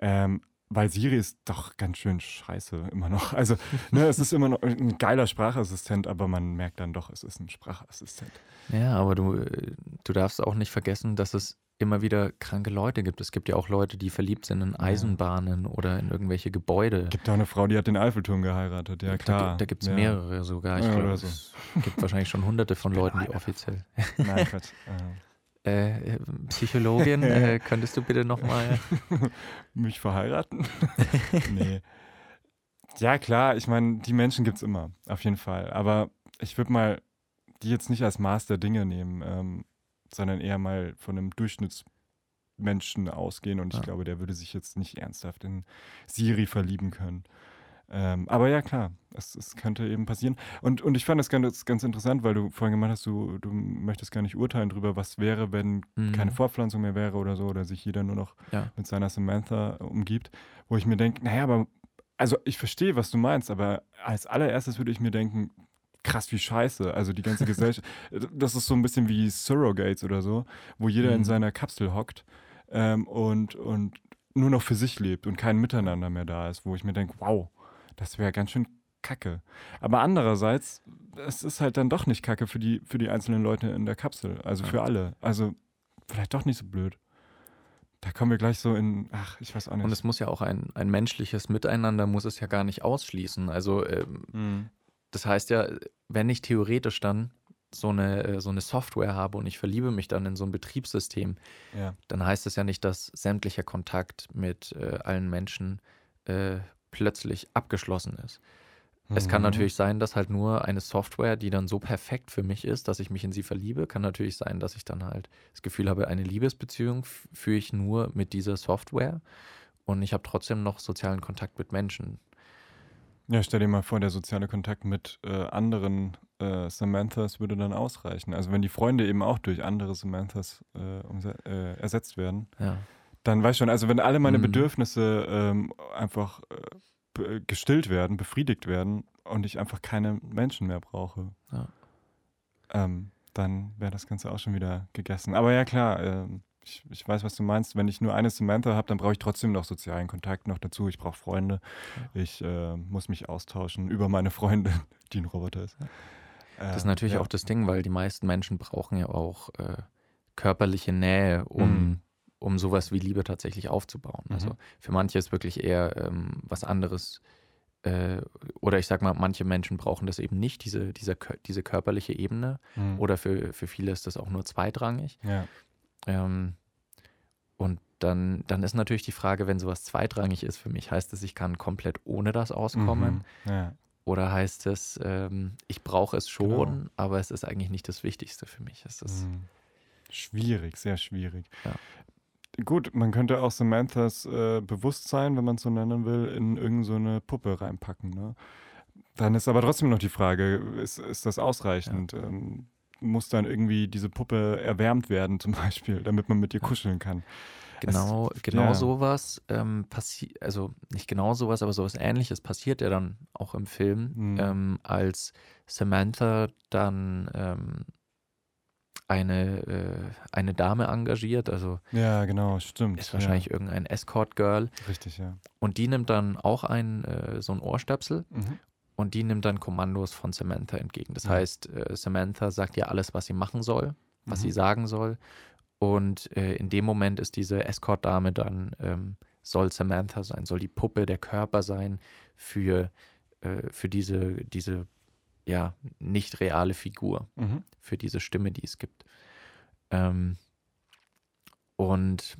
ähm, weil Siri ist doch ganz schön scheiße immer noch. Also, ne, es ist immer noch ein geiler Sprachassistent, aber man merkt dann doch, es ist ein Sprachassistent.
Ja, aber du, äh, du darfst auch nicht vergessen, dass es immer wieder kranke Leute gibt. Es gibt ja auch Leute, die verliebt sind in Eisenbahnen oder in irgendwelche Gebäude.
Gibt auch eine Frau, die hat den Eiffelturm geheiratet, ja
Da,
klar.
gi- da gibt es
ja.
mehrere sogar. Ich
Ja,
glaube,
so.
es gibt wahrscheinlich schon hunderte von Leuten, die offiziell.
Nein, Quatsch. Äh,
Äh, äh, Psychologin, äh, könntest du bitte nochmal.
mich verheiraten? nee. Ja, klar, ich meine, die Menschen gibt es immer, auf jeden Fall. Aber ich würde mal die jetzt nicht als Maß der Dinge nehmen, ähm, sondern eher mal von einem Durchschnittsmenschen ausgehen. Und ich
Ja.
glaube, der würde sich jetzt nicht ernsthaft in Siri verlieben können. Ähm, aber ja, klar, es, es könnte eben passieren. Und, und ich fand das ganz, ganz interessant, weil du vorhin gemeint hast, du, du möchtest gar nicht urteilen drüber, was wäre, wenn
Mhm.
keine Fortpflanzung mehr wäre oder so, oder sich jeder nur noch
Ja.
mit seiner Samantha umgibt, wo ich mir denke, naja, aber, also ich verstehe, was du meinst, aber als allererstes würde ich mir denken, krass, wie scheiße. Also die ganze Gesellschaft, das ist so ein bisschen wie Surrogates oder so, wo jeder in
Mhm.
seiner Kapsel hockt ähm, und, und nur noch für sich lebt und kein Miteinander mehr da ist, wo ich mir denke, wow, das wäre ganz schön kacke. Aber andererseits, es ist halt dann doch nicht kacke für die, für die einzelnen Leute in der Kapsel, also für alle. Also vielleicht doch nicht so blöd. Da kommen wir gleich so in, ach, ich weiß auch nicht.
Und es muss ja auch ein, ein menschliches Miteinander, muss es ja gar nicht ausschließen. Also ähm,
Mhm.
Das heißt ja, wenn ich theoretisch dann so eine, äh, so eine Software habe und ich verliebe mich dann in so ein Betriebssystem,
Ja.
dann heißt es ja nicht, dass sämtlicher Kontakt mit äh, allen Menschen äh, plötzlich abgeschlossen ist. Es kann
Mhm.
natürlich sein, dass halt nur eine Software, die dann so perfekt für mich ist, dass ich mich in sie verliebe, kann natürlich sein, dass ich dann halt das Gefühl habe, eine Liebesbeziehung führe ich nur mit dieser Software und ich habe trotzdem noch sozialen Kontakt mit Menschen.
Ja, stell dir mal vor, der soziale Kontakt mit äh, anderen äh, Samanthas würde dann ausreichen. Also wenn die Freunde eben auch durch andere Samanthas äh, äh, ersetzt werden,
Ja,
dann weißt du schon, also wenn alle meine
Mhm.
Bedürfnisse ähm, einfach äh, gestillt werden, befriedigt werden und ich einfach keine Menschen mehr brauche,
Ja.
ähm, dann wäre das Ganze auch schon wieder gegessen. Aber ja klar, ähm, ich, ich weiß, was du meinst. Wenn ich nur eine Samantha habe, dann brauche ich trotzdem noch sozialen Kontakt noch dazu. Ich brauche Freunde. Ich äh, muss mich austauschen über meine Freundin, die ein Roboter ist.
das ist
Ähm,
natürlich
ja.
auch das Ding, weil die meisten Menschen brauchen ja auch äh, körperliche Nähe, um, mhm. um sowas wie Liebe tatsächlich aufzubauen. Mhm. Also für manche ist wirklich eher ähm, was anderes. Äh, oder ich sag mal, manche Menschen brauchen das eben nicht, diese, diese, diese körperliche Ebene. Mhm. Oder für, für viele ist das auch nur zweitrangig. Ja. Ähm, und dann, dann ist natürlich die Frage, wenn sowas zweitrangig ist für mich, heißt es, ich kann komplett ohne das auskommen? Mhm. Ja. Oder heißt es, ähm, ich brauche es schon, genau. aber es ist eigentlich nicht das Wichtigste für mich? Es ist mhm.
Schwierig, sehr schwierig. Ja. Gut, man könnte auch Samanthas äh, Bewusstsein, wenn man es so nennen will, in irgendeine so Puppe reinpacken. Ne? Dann ist aber trotzdem noch die Frage, ist, ist das ausreichend? Ja. Ähm, muss dann irgendwie diese Puppe erwärmt werden zum Beispiel, damit man mit ihr kuscheln kann?
Genau, es, genau ja. sowas ähm, passiert, also nicht genau sowas, aber sowas ähnliches passiert ja dann auch im Film, mhm. ähm, als Samantha dann ähm, eine, äh, eine Dame engagiert, also
ja, genau, stimmt.
Ist wahrscheinlich
ja.
irgendein Escort-Girl.
Richtig, ja.
Und die nimmt dann auch ein, äh, so ein Ohrstöpsel mhm. Und die nimmt dann Kommandos von Samantha entgegen. Das mhm. heißt, äh, Samantha sagt ihr alles, was sie machen soll, was mhm. sie sagen soll und äh, in dem Moment ist diese Escort-Dame dann, ähm, soll Samantha sein, soll die Puppe, der Körper sein für, äh, für diese, diese ja, nicht reale Figur, mhm. für diese Stimme, die es gibt. Ähm, und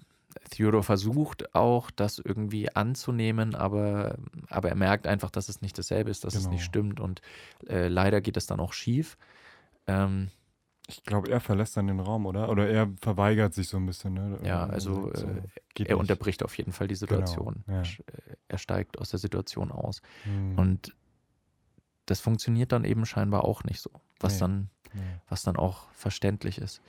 Theodor versucht auch, das irgendwie anzunehmen, aber, aber er merkt einfach, dass es nicht dasselbe ist, dass genau. es nicht genau. stimmt. Und äh, leider geht es dann auch schief. Ähm,
ich glaube, er verlässt dann den Raum, oder? Oder er verweigert sich so ein bisschen. Ne?
Ja, also äh, er nicht. unterbricht auf jeden Fall die genau, Situation. Genau, ja. Äh, er steigt aus der Situation aus. Hm. Und das funktioniert dann eben scheinbar auch nicht so, was, nee. dann, nee. was dann auch verständlich ist.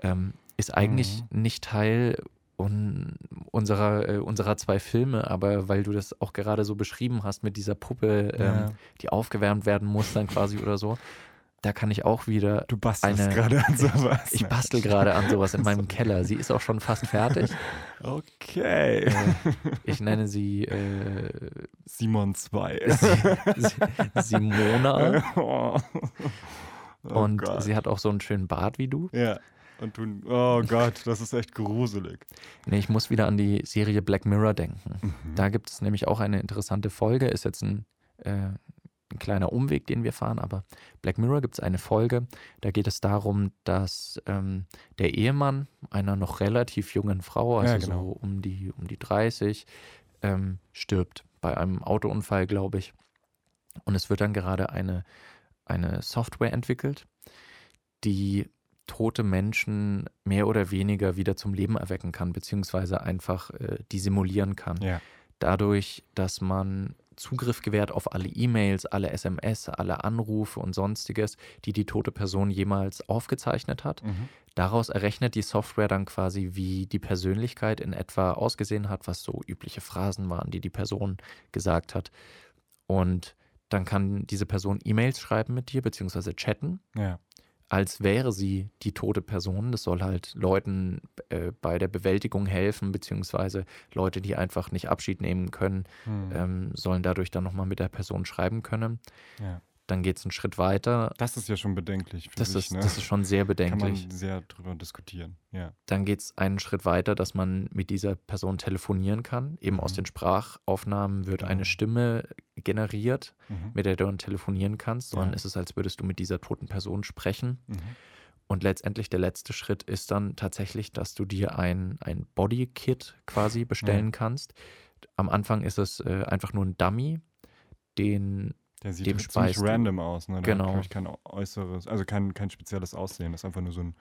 Ähm, ist eigentlich mhm. nicht Teil un unserer, äh, unserer zwei Filme, aber weil du das auch gerade so beschrieben hast mit dieser Puppe, ähm, ja. die aufgewärmt werden muss dann quasi oder so, da kann ich auch wieder.
Du bastelst gerade an sowas.
Ich, ich bastel gerade an sowas in meinem Keller. Sie ist auch schon fast fertig.
Okay.
Äh, ich nenne sie äh,
Simon 2.
Simona. Oh. Oh und Gott. sie hat auch so einen schönen Bart wie du.
Ja. Und du, oh Gott, das ist echt gruselig.
Nee, ich muss wieder an die Serie Black Mirror denken. Mhm. Da gibt es nämlich auch eine interessante Folge, ist jetzt ein äh, ein kleiner Umweg, den wir fahren, aber Black Mirror gibt es eine Folge, da geht es darum, dass ähm, der Ehemann einer noch relativ jungen Frau, also ja, genau. so um die, um die 30, ähm, stirbt bei einem Autounfall, glaube ich. Und es wird dann gerade eine, eine Software entwickelt, die tote Menschen mehr oder weniger wieder zum Leben erwecken kann, beziehungsweise einfach äh, die simulieren kann. Ja. Dadurch, dass man Zugriff gewährt auf alle E-Mails, alle SMS, alle Anrufe und sonstiges, die die tote Person jemals aufgezeichnet hat. Mhm. Daraus errechnet die Software dann quasi, wie die Persönlichkeit in etwa ausgesehen hat, was so übliche Phrasen waren, die die Person gesagt hat. Und dann kann diese Person E-Mails schreiben mit dir, beziehungsweise chatten. Ja als wäre sie die tote Person. Das soll halt Leuten äh, bei der Bewältigung helfen, beziehungsweise Leute, die einfach nicht Abschied nehmen können, hm. ähm, sollen dadurch dann nochmal mit der Person schreiben können. Ja. Dann geht es einen Schritt weiter.
Das ist ja schon bedenklich.
Das, ich, ist, ne? das ist schon sehr bedenklich.
Kann man sehr drüber diskutieren. Ja.
Dann geht es einen Schritt weiter, dass man mit dieser Person telefonieren kann. Eben mhm. aus den Sprachaufnahmen wird mhm. eine Stimme generiert, mhm. mit der du dann telefonieren kannst, sondern ja. ist es, als würdest du mit dieser toten Person sprechen. Mhm. Und letztendlich der letzte Schritt ist dann tatsächlich, dass du dir ein, ein Body-Kit quasi bestellen kannst. Am Anfang ist es äh, einfach nur ein Dummy, den
der sieht dem ziemlich random aus, ne?
Der genau.
Hat, kein äußeres, also kein, kein spezielles Aussehen. Das ist einfach nur so, ein,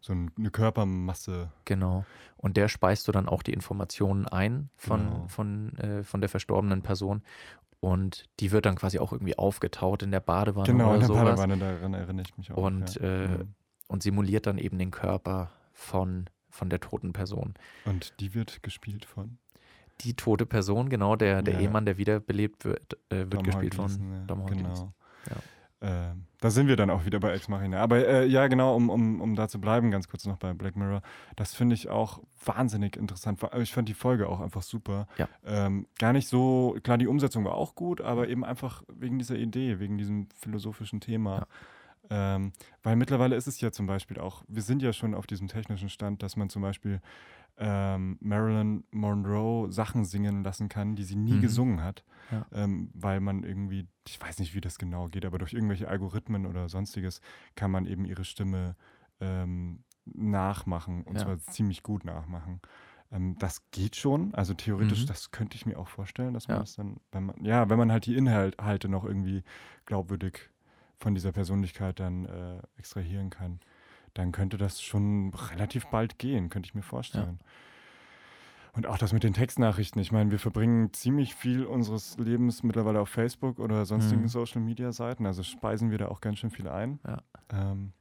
so eine Körpermasse.
Genau. Und der speist du dann auch die Informationen ein von, genau. von, äh, von der verstorbenen Person. Und die wird dann quasi auch irgendwie aufgetaut in der Badewanne
genau,
oder
in der
sowas.
Badewanne, daran erinnere ich mich auch.
Und, ja. äh, mhm. und simuliert dann eben den Körper von, von der toten Person.
Und die wird gespielt von?
Die tote Person, genau, der, der ja. Ehemann, der wiederbelebt wird, äh, wird Dom gespielt von. Dom
Genau. Ja. Äh, da sind wir dann auch wieder bei Ex Machina. Aber äh, ja, genau, um, um, um da zu bleiben, ganz kurz noch bei Black Mirror. Das finde ich auch wahnsinnig interessant. Ich fand die Folge auch einfach super. Ja. Ähm, gar nicht so, klar, die Umsetzung war auch gut, aber eben einfach wegen dieser Idee, wegen diesem philosophischen Thema. Ähm, weil mittlerweile ist es ja zum Beispiel auch, wir sind ja schon auf diesem technischen Stand, dass man zum Beispiel ähm, Marilyn Monroe Sachen singen lassen kann, die sie nie mhm. gesungen hat, ja. ähm, weil man irgendwie, ich weiß nicht, wie das genau geht, aber durch irgendwelche Algorithmen oder sonstiges kann man eben ihre Stimme ähm, nachmachen und ja. zwar ziemlich gut nachmachen. Ähm, das geht schon, also theoretisch, mhm. das könnte ich mir auch vorstellen, dass man ja. das dann, wenn man, ja, wenn man halt die Inhalte noch irgendwie glaubwürdig von dieser Persönlichkeit dann äh, extrahieren kann dann könnte das schon relativ bald gehen, könnte ich mir vorstellen. Ja. Und auch das mit den Textnachrichten. Ich meine, wir verbringen ziemlich viel unseres Lebens mittlerweile auf Facebook oder sonstigen mhm. Social Media Seiten. Also speisen wir da auch ganz schön viel ein. Ja. Ähm,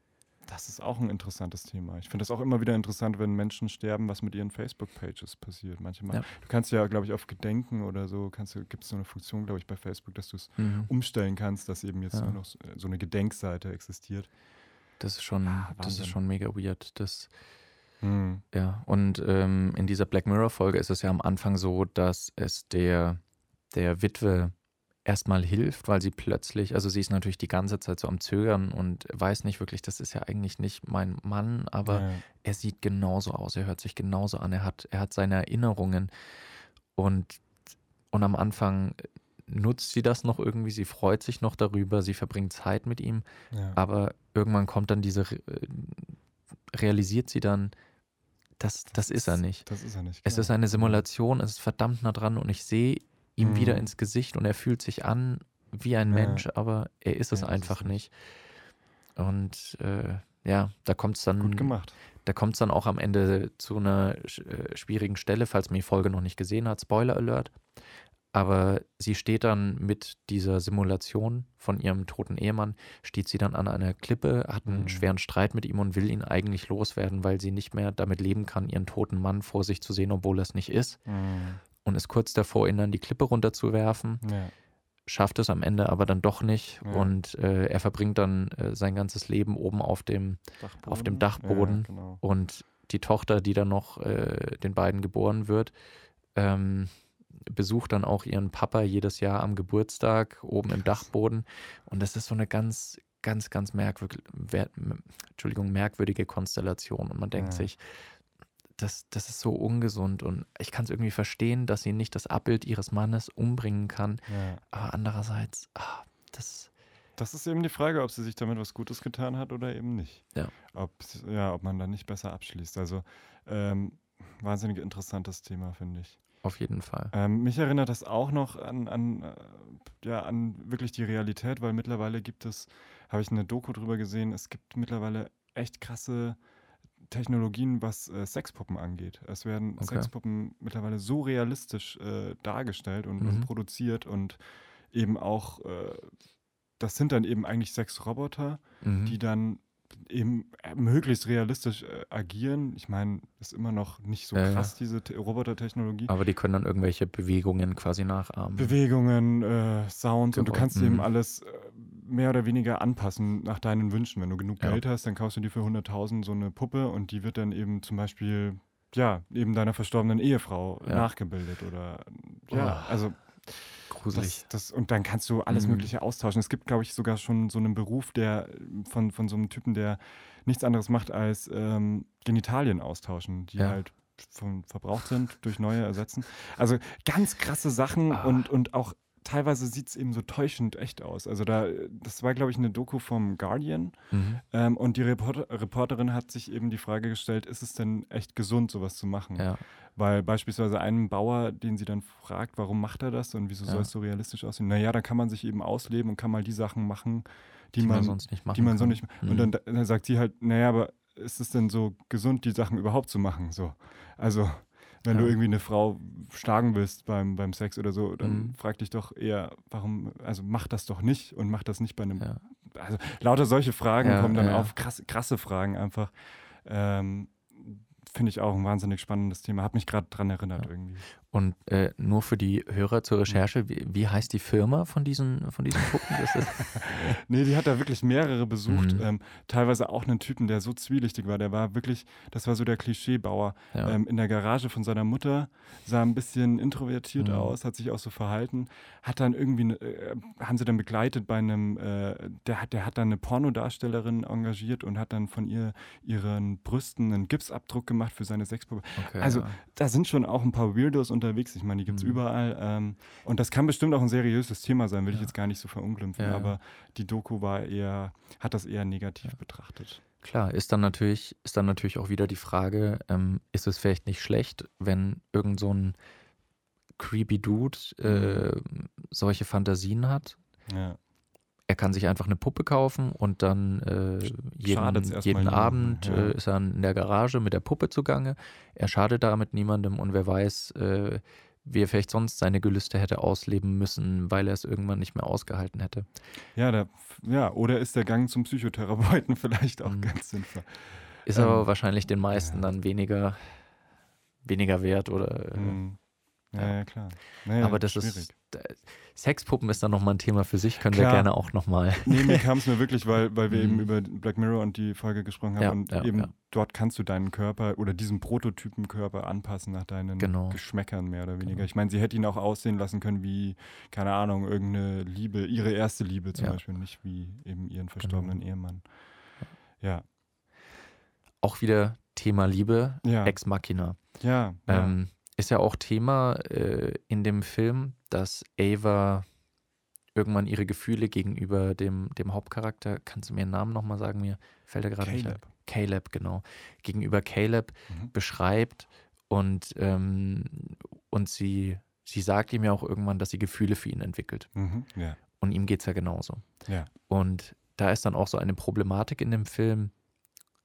das ist auch ein interessantes Thema. Ich finde das auch immer wieder interessant, wenn Menschen sterben, was mit ihren Facebook-Pages passiert. Manchmal. Ja. Du kannst ja, glaube ich, auf Gedenken oder so, gibt es so eine Funktion, glaube ich, bei Facebook, dass du es mhm. umstellen kannst, dass eben jetzt ja. nur noch so eine Gedenkseite existiert.
Das ist schon, ah, das ist schon mega weird. Das, hm. Ja, und ähm, in dieser Black Mirror-Folge ist es ja am Anfang so, dass es der, der Witwe erstmal hilft, weil sie plötzlich, also sie ist natürlich die ganze Zeit so am Zögern und weiß nicht wirklich, das ist ja eigentlich nicht mein Mann, aber ja. er sieht genauso aus, er hört sich genauso an, er hat, er hat seine Erinnerungen und, und am Anfang nutzt sie das noch irgendwie, sie freut sich noch darüber, sie verbringt Zeit mit ihm, ja. aber irgendwann kommt dann diese, äh, realisiert sie dann, das, das, ist er nicht.
Das ist er nicht.
Es ist eine Simulation, es ist verdammt nah dran und ich sehe ihm mhm. wieder ins Gesicht und er fühlt sich an wie ein ja. Mensch, aber er ist es ja, einfach ist nicht. Und äh, ja, da kommt es dann.
Gut gemacht.
Da kommt es dann auch am Ende zu einer äh, schwierigen Stelle, falls man die Folge noch nicht gesehen hat. Spoiler Alert. Aber sie steht dann mit dieser Simulation von ihrem toten Ehemann, steht sie dann an einer Klippe, hat einen mhm. schweren Streit mit ihm und will ihn eigentlich loswerden, weil sie nicht mehr damit leben kann, ihren toten Mann vor sich zu sehen, obwohl er es nicht ist. Mhm. Und ist kurz davor, ihn dann die Klippe runterzuwerfen. Ja. Schafft es am Ende aber dann doch nicht. Ja. Und äh, er verbringt dann äh, sein ganzes Leben oben auf dem Dachboden. Auf dem Dachboden. Ja, genau. Und die Tochter, die dann noch äh, den beiden geboren wird, ähm, besucht dann auch ihren Papa jedes Jahr am Geburtstag oben im Dachboden. Und das ist so eine ganz, ganz, ganz merkwürdige, Entschuldigung, merkwürdige Konstellation. Und man denkt ja. sich, das, das ist so ungesund. Und ich kann es irgendwie verstehen, dass sie nicht das Abbild ihres Mannes umbringen kann. Ja. Aber andererseits, ah, das.
Das ist eben die Frage, ob sie sich damit was Gutes getan hat oder eben nicht.
Ja.
Ob, ja, ob man da nicht besser abschließt. Also, ähm, wahnsinnig interessantes Thema, finde ich.
Auf jeden Fall.
Ähm, mich erinnert das auch noch an, an, äh, ja, an wirklich die Realität, weil mittlerweile gibt es, habe ich eine Doku drüber gesehen, es gibt mittlerweile echt krasse Technologien, was äh, Sexpuppen angeht. Es werden okay. Sexpuppen mittlerweile so realistisch äh, dargestellt und, mhm. und, produziert und eben auch, äh, das sind dann eben eigentlich Sexroboter, mhm. die dann eben äh, möglichst realistisch äh, agieren. Ich meine, ist immer noch nicht so ja, krass, diese Robotertechnologie.
Aber die können dann irgendwelche Bewegungen quasi nachahmen.
Bewegungen, äh, Sounds genau. und du kannst mhm. eben alles äh, mehr oder weniger anpassen nach deinen Wünschen. Wenn du genug ja. Geld hast, dann kaufst du dir für 100.000 so eine Puppe und die wird dann eben zum Beispiel, ja, eben deiner verstorbenen Ehefrau nachgebildet oder, ja, oh. also
gruselig.
Das, das, und dann kannst du alles mhm. Mögliche austauschen. Es gibt, glaube ich, sogar schon so einen Beruf, der von, von so einem Typen, der nichts anderes macht als ähm, Genitalien austauschen, die ja. halt von, verbraucht sind, durch neue ersetzen. Also ganz krasse Sachen ah. und, und auch teilweise sieht es eben so täuschend echt aus. Also da, das war, glaube ich, eine Doku vom Guardian. Mhm. Ähm, und die Reporter, Reporterin hat sich eben die Frage gestellt, ist es denn echt gesund, sowas zu machen? Ja. Weil beispielsweise einem Bauer, den sie dann fragt, warum macht er das und wieso ja. soll es so realistisch aussehen? Naja, da kann man sich eben ausleben und kann mal die Sachen machen, die, die man, man, sonst nicht machen die man so nicht. Mhm. Und dann, dann sagt sie halt, naja, aber ist es denn so gesund, die Sachen überhaupt zu machen? So. Also wenn ja. du irgendwie eine Frau schlagen willst beim, beim Sex oder so, dann mhm. frag dich doch eher, warum, also mach das doch nicht und mach das nicht bei einem. Ja. Also lauter solche Fragen ja, kommen dann auf, krass, krasse Fragen einfach. Ähm, Finde ich auch ein wahnsinnig spannendes Thema. Hat mich gerade dran erinnert irgendwie.
Und äh, nur für die Hörer zur Recherche, wie, wie, heißt die Firma von diesen, von diesen Puppen?
nee, die hat da wirklich mehrere besucht. Mhm. Ähm, teilweise auch einen Typen, der so zwielichtig war. Der war wirklich, das war so der Klischeebauer. Ja. Ähm, in der Garage von seiner Mutter, sah ein bisschen introvertiert mhm. aus, hat sich auch so verhalten. Hat dann irgendwie, äh, haben sie dann begleitet bei einem, äh, der, hat, der hat dann eine Pornodarstellerin engagiert und hat dann von ihr ihren Brüsten einen Gipsabdruck gemacht für seine Sexpuppe. Okay, also ja. da sind schon auch ein paar Weirdos unterwegs. Ich meine, die gibt es mhm. überall. Ähm, und das kann bestimmt auch ein seriöses Thema sein, will ja. ich jetzt gar nicht so verunglimpfen. Ja. Aber die Doku war eher, hat das eher negativ betrachtet.
Klar, ist dann natürlich, ist dann natürlich auch wieder die Frage, ähm, ist es vielleicht nicht schlecht, wenn irgend so ein creepy Dude äh, mhm. solche Fantasien hat? Ja er kann sich einfach eine Puppe kaufen und dann äh, jeden, jeden Abend ja. äh, ist er in der Garage mit der Puppe zugange. Er schadet damit niemandem und wer weiß, äh, wie er vielleicht sonst seine Gelüste hätte ausleben müssen, weil er es irgendwann nicht mehr ausgehalten hätte.
Ja, da, ja oder ist der Gang zum Psychotherapeuten vielleicht auch mhm. ganz sinnvoll.
Ist ähm, aber wahrscheinlich den meisten ja. dann weniger, weniger wert oder. Äh, mhm.
Ja, ja, klar. Naja,
aber das schwierig. ist Sexpuppen ist dann nochmal ein Thema für sich, können Klar. wir gerne auch nochmal.
Nee, mir kam es mir wirklich, weil, weil wir eben mhm. über Black Mirror und die Folge gesprochen haben. Ja, und ja, eben ja. dort kannst du deinen Körper oder diesen Prototypenkörper anpassen nach deinen genau. Geschmäckern mehr oder weniger. Genau. Ich meine, sie hätte ihn auch aussehen lassen können wie, keine Ahnung, irgendeine Liebe, ihre erste Liebe zum Beispiel, nicht wie eben ihren verstorbenen genau. Ehemann. Ja.
Auch wieder Thema Liebe, Ex Machina.
Ja.
Ähm, ist ja auch Thema äh, in dem Film, dass Ava irgendwann ihre Gefühle gegenüber dem, dem Hauptcharakter, kannst du mir den Namen nochmal sagen? Mir fällt er gerade nicht ein. Caleb, genau. Gegenüber Caleb mhm. beschreibt und, ähm, und sie, sie sagt ihm ja auch irgendwann, dass sie Gefühle für ihn entwickelt.
Mhm, ja.
Und ihm geht es ja genauso.
Ja.
Und da ist dann auch so eine Problematik in dem Film,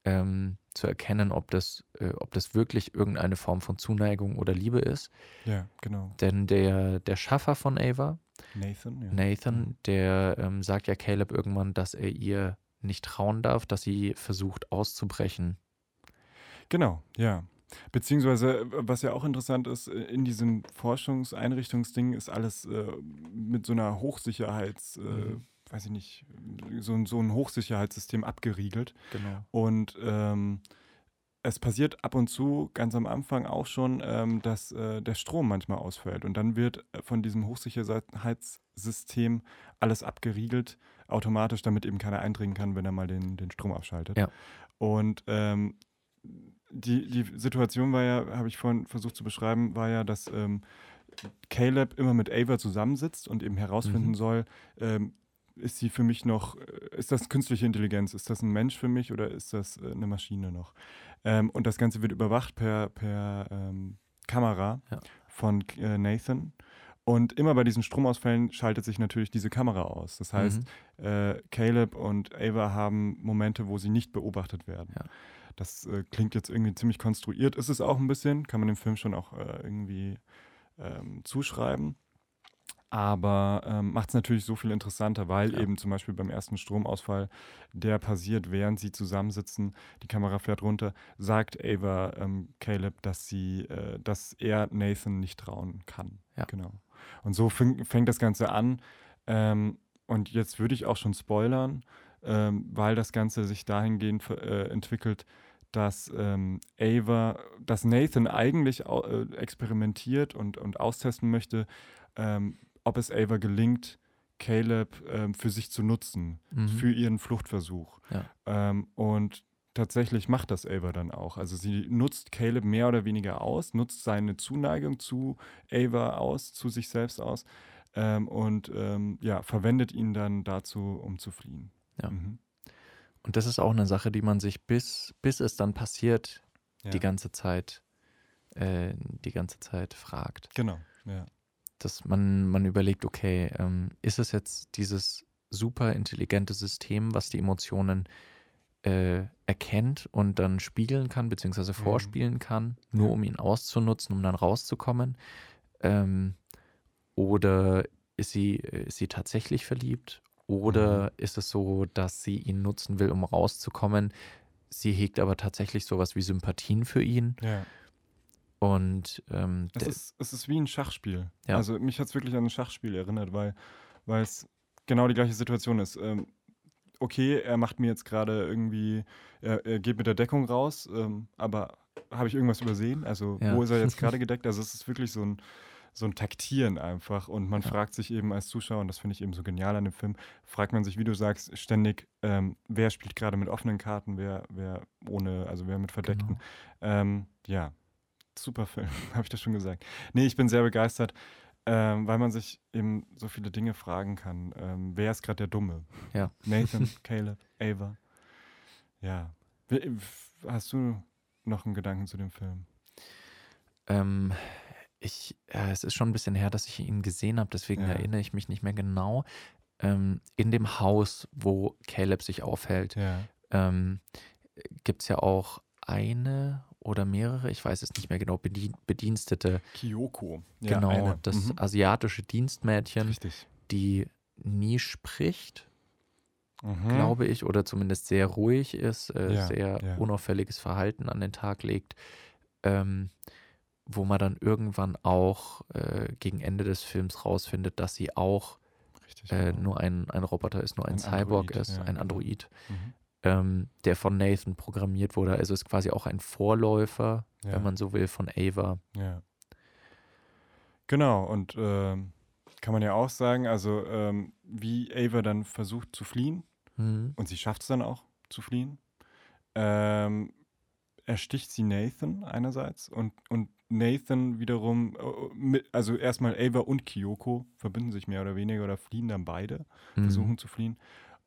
ähm, zu erkennen, ob das, äh, ob das wirklich irgendeine Form von Zuneigung oder Liebe ist.
Ja, genau.
Denn der, der Schaffer von Ava,
Nathan, ja.
Nathan, mhm. der ähm, sagt ja Caleb irgendwann, dass er ihr nicht trauen darf, dass sie versucht auszubrechen.
Genau, ja. Beziehungsweise, was ja auch interessant ist, äh, in diesem Forschungseinrichtungsding ist alles äh, mit so einer Hochsicherheits- äh, mhm weiß ich nicht, so, so ein Hochsicherheitssystem abgeriegelt.
Genau.
Und ähm, es passiert ab und zu, ganz am Anfang auch schon, ähm, dass äh, der Strom manchmal ausfällt. Und dann wird von diesem Hochsicherheitssystem alles abgeriegelt, automatisch, damit eben keiner eindringen kann, wenn er mal den, den Strom abschaltet.
Ja.
Und ähm, die, die Situation war ja, habe ich vorhin versucht zu beschreiben, war ja, dass ähm, Caleb immer mit Ava zusammensitzt und eben herausfinden mhm. soll, ähm, ist sie für mich noch, äh, ist das künstliche Intelligenz? Ist das ein Mensch für mich oder ist das äh, eine Maschine noch? Ähm, und das Ganze wird überwacht per, per ähm, Kamera ja. von äh, Nathan. Und immer bei diesen Stromausfällen schaltet sich natürlich diese Kamera aus. Das heißt, mhm. äh, Caleb und Ava haben Momente, wo sie nicht beobachtet werden.
Ja.
Das äh, klingt jetzt irgendwie ziemlich konstruiert. Ist es auch ein bisschen, kann man dem Film schon auch äh, irgendwie ähm, zuschreiben aber ähm, macht es natürlich so viel interessanter, weil ja. eben zum Beispiel beim ersten Stromausfall, der passiert, während sie zusammensitzen, die Kamera fährt runter, sagt Ava ähm, Caleb, dass sie, äh, dass er Nathan nicht trauen kann.
Ja.
Genau. Und so fäng, fängt das Ganze an. Ähm, und jetzt würde ich auch schon spoilern, ähm, weil das Ganze sich dahingehend äh, entwickelt, dass ähm, Ava, dass Nathan eigentlich äh, experimentiert und, und austesten möchte, ähm, ob es Ava gelingt, Caleb ähm, für sich zu nutzen, mhm. für ihren Fluchtversuch.
Ja.
Ähm, und tatsächlich macht das Ava dann auch. Also sie nutzt Caleb mehr oder weniger aus, nutzt seine Zuneigung zu Ava aus, zu sich selbst aus ähm, und ähm, ja, verwendet ihn dann dazu, um zu fliehen.
Ja. Mhm. Und das ist auch eine Sache, die man sich bis, bis es dann passiert, ja. die ganze Zeit, äh, die ganze Zeit fragt.
Genau, ja
dass man, man überlegt, okay, ähm, ist es jetzt dieses super intelligente System, was die Emotionen äh, erkennt und dann spiegeln kann, beziehungsweise mhm. vorspielen kann, nur um ihn auszunutzen, um dann rauszukommen? Ähm, oder ist sie, ist sie tatsächlich verliebt? Oder mhm. ist es so, dass sie ihn nutzen will, um rauszukommen? Sie hegt aber tatsächlich sowas wie Sympathien für ihn.
Ja.
Und ähm,
es, ist, es ist wie ein Schachspiel.
Ja.
Also mich hat es wirklich an ein Schachspiel erinnert, weil weil es genau die gleiche Situation ist. Ähm, okay, er macht mir jetzt gerade irgendwie, er, er geht mit der Deckung raus, ähm, aber habe ich irgendwas übersehen? Also
Ja.
wo ist er jetzt gerade gedeckt? Also es ist wirklich so ein, so ein Taktieren einfach. Und man
Ja.
fragt sich eben als Zuschauer, und das finde ich eben so genial an dem Film, fragt man sich, wie du sagst, ständig, ähm, wer spielt gerade mit offenen Karten, wer, wer ohne, also wer mit verdeckten.
Genau.
Ähm, ja, super Film, habe ich das schon gesagt. Nee, ich bin sehr begeistert, ähm, weil man sich eben so viele Dinge fragen kann. Ähm, wer ist gerade der Dumme?
Ja.
Nathan, Caleb, Ava. Ja. Hast du noch einen Gedanken zu dem Film?
Ähm, ich, ja, es ist schon ein bisschen her, dass ich ihn gesehen habe, deswegen
Ja.
erinnere ich mich nicht mehr genau. Ähm, in dem Haus, wo Caleb sich aufhält,
Ja.
ähm, gibt es ja auch eine oder mehrere, ich weiß es nicht mehr genau, Bedien Bedienstete,
Kyoko. Ja,
genau,
eine.
das
Mhm.
asiatische Dienstmädchen,
Richtig.
die nie spricht,
Mhm.
glaube ich, oder zumindest sehr ruhig ist, äh,
Ja,
sehr
ja.
unauffälliges Verhalten an den Tag legt, ähm, wo man dann irgendwann auch äh, gegen Ende des Films rausfindet, dass sie auch
Richtig.
äh,
genau.
nur ein, ein Roboter ist, nur ein,
Ein
Cyborg
Android,
ist, ein
genau.
Android,
Mhm.
Ähm, der von Nathan programmiert wurde. Also ist quasi auch ein Vorläufer,
Ja.
wenn man so will, von Ava.
Ja. Genau, und ähm, kann man ja auch sagen, also ähm, wie Ava dann versucht zu fliehen,
Mhm.
und sie schafft es dann auch zu fliehen, ähm, ersticht sie Nathan einerseits und, und Nathan wiederum, äh, also erstmal Ava und Kyoko verbinden sich mehr oder weniger oder fliehen dann beide,
Mhm.
versuchen zu fliehen.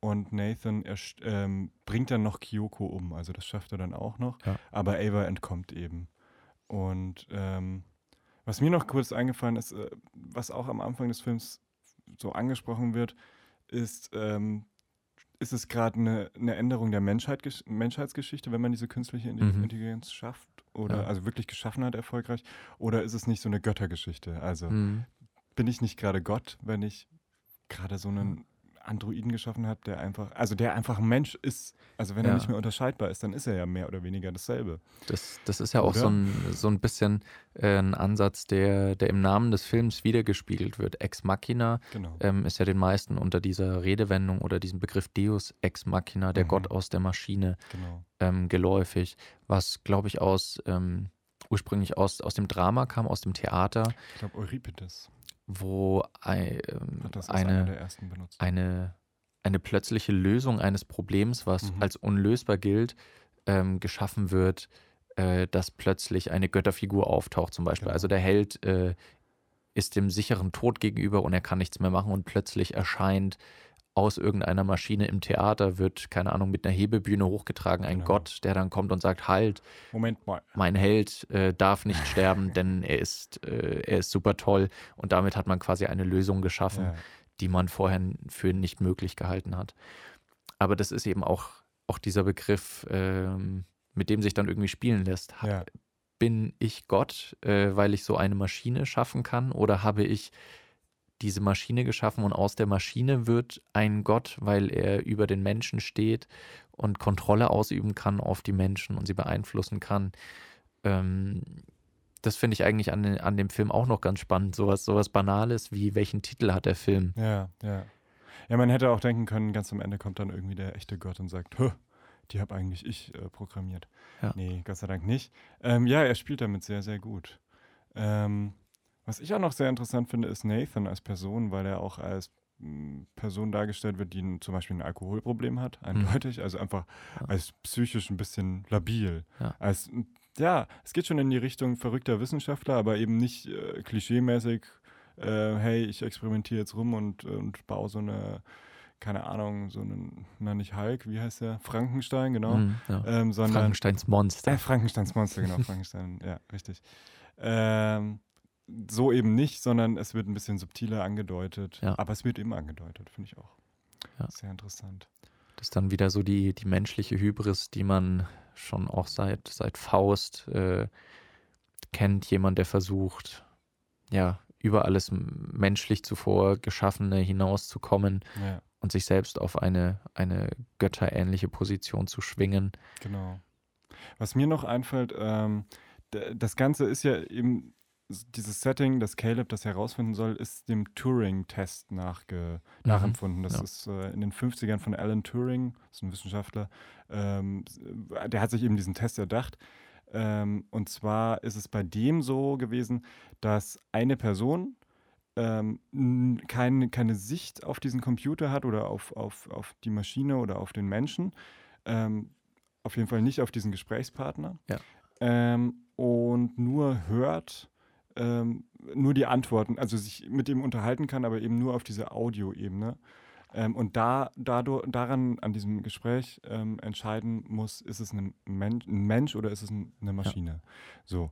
Und Nathan ähm, bringt dann noch Kyoko um, also das schafft er dann auch noch.
Ja.
Aber Ava entkommt eben. Und ähm, was mir noch kurz eingefallen ist, äh, was auch am Anfang des Films so angesprochen wird, ist, ähm, ist es gerade eine, eine Änderung der Menschheit, Menschheitsgeschichte, wenn man diese künstliche
Mhm.
Intelligenz schafft oder
Ja.
also wirklich geschaffen hat erfolgreich? Oder ist es nicht so eine Göttergeschichte? Also
Mhm.
bin ich nicht gerade Gott, wenn ich gerade so einen Androiden geschaffen habe, der einfach, also der einfach ein Mensch ist. Also wenn
Ja.
er nicht mehr unterscheidbar ist, dann ist er ja mehr oder weniger dasselbe.
Das, das ist ja auch
Oder?
so ein, so ein bisschen äh, ein Ansatz, der, der im Namen des Films wiedergespiegelt wird. Ex Machina
Genau.
ähm, ist ja den meisten unter dieser Redewendung oder diesem Begriff Deus Ex Machina, der
Mhm.
Gott aus der Maschine,
Genau.
ähm, geläufig, was, glaube ich, aus ähm, ursprünglich aus, aus dem Drama kam, aus dem Theater,
Ich glaube, Euripides
wo ei, ähm,
einer
eine, eine, eine plötzliche Lösung eines Problems, was
Mhm.
als unlösbar gilt, ähm, geschaffen wird, äh, dass plötzlich eine Götterfigur auftaucht zum Beispiel.
Genau.
Also der Held äh, ist dem sicheren Tod gegenüber und er kann nichts mehr machen und plötzlich erscheint aus irgendeiner Maschine im Theater, wird, keine Ahnung, mit einer Hebebühne hochgetragen, ein
Genau.
Gott, der dann kommt und sagt, halt,
Moment mal.
mein Held äh, darf nicht sterben, denn er ist, äh, er ist super toll. Und damit hat man quasi eine Lösung geschaffen,
Ja.
die man vorher für nicht möglich gehalten hat. Aber das ist eben auch, auch dieser Begriff, ähm, mit dem sich dann irgendwie spielen lässt. Ha-
Ja.
Bin ich Gott, äh, weil ich so eine Maschine schaffen kann? Oder habe ich diese Maschine geschaffen und aus der Maschine wird ein Gott, weil er über den Menschen steht und Kontrolle ausüben kann auf die Menschen und sie beeinflussen kann? Ähm, das finde ich eigentlich an, den- an dem Film auch noch ganz spannend. Sowas, sowas Banales wie, welchen Titel hat der Film?
Ja, ja. Ja, man hätte auch denken können, ganz am Ende kommt dann irgendwie der echte Gott und sagt, die habe eigentlich ich äh, programmiert.
Ja.
Nee, Gott sei Dank nicht. Ähm, ja, er spielt damit sehr, sehr gut. Ähm, was ich auch noch sehr interessant finde, ist Nathan als Person, weil er auch als mh, Person dargestellt wird, die ein, zum Beispiel ein Alkoholproblem hat, eindeutig. Also einfach
Ja.
als psychisch ein bisschen labil.
Ja.
Als, ja, es geht schon in die Richtung verrückter Wissenschaftler, aber eben nicht äh, klischeemäßig, äh, hey, ich experimentiere jetzt rum und, und baue so eine, keine Ahnung, so einen, na nicht Hulk, wie heißt der? Frankenstein, genau.
Mhm, ja.
Ähm, sondern
Frankensteins Monster.
äh, Frankensteins Monster, genau, Frankenstein, ja, richtig. Ähm, so eben nicht, sondern es wird ein bisschen subtiler angedeutet.
Ja.
Aber es wird eben angedeutet, finde ich auch.
Ja.
Sehr interessant.
Das ist dann wieder so die, die menschliche Hybris, die man schon auch seit, seit Faust äh, kennt. Jemand, der versucht, ja, über alles menschlich zuvor Geschaffene hinauszukommen
Ja,
und sich selbst auf eine, eine götterähnliche Position zu schwingen.
genau. Was mir noch einfällt, ähm, das Ganze ist ja eben dieses Setting, das Caleb das herausfinden soll, ist dem Turing-Test nachge mhm. nachempfunden. Das ja. ist äh, in den 50ern von Alan Turing, das ist ein Wissenschaftler, ähm, der hat sich eben diesen Test erdacht. Ähm, und zwar ist es bei dem so gewesen, dass eine Person ähm, kein, keine Sicht auf diesen Computer hat oder auf, auf, auf die Maschine oder auf den Menschen. Ähm, auf jeden Fall nicht auf diesen Gesprächspartner.
Ja.
Ähm, und nur hört, ähm, nur die Antworten, also sich mit ihm unterhalten kann, aber eben nur auf dieser Audioebene. Ähm, und da, dadurch, daran, an diesem Gespräch ähm, entscheiden muss, ist es ein Mensch, ein Mensch oder ist es eine Maschine? Ja. So.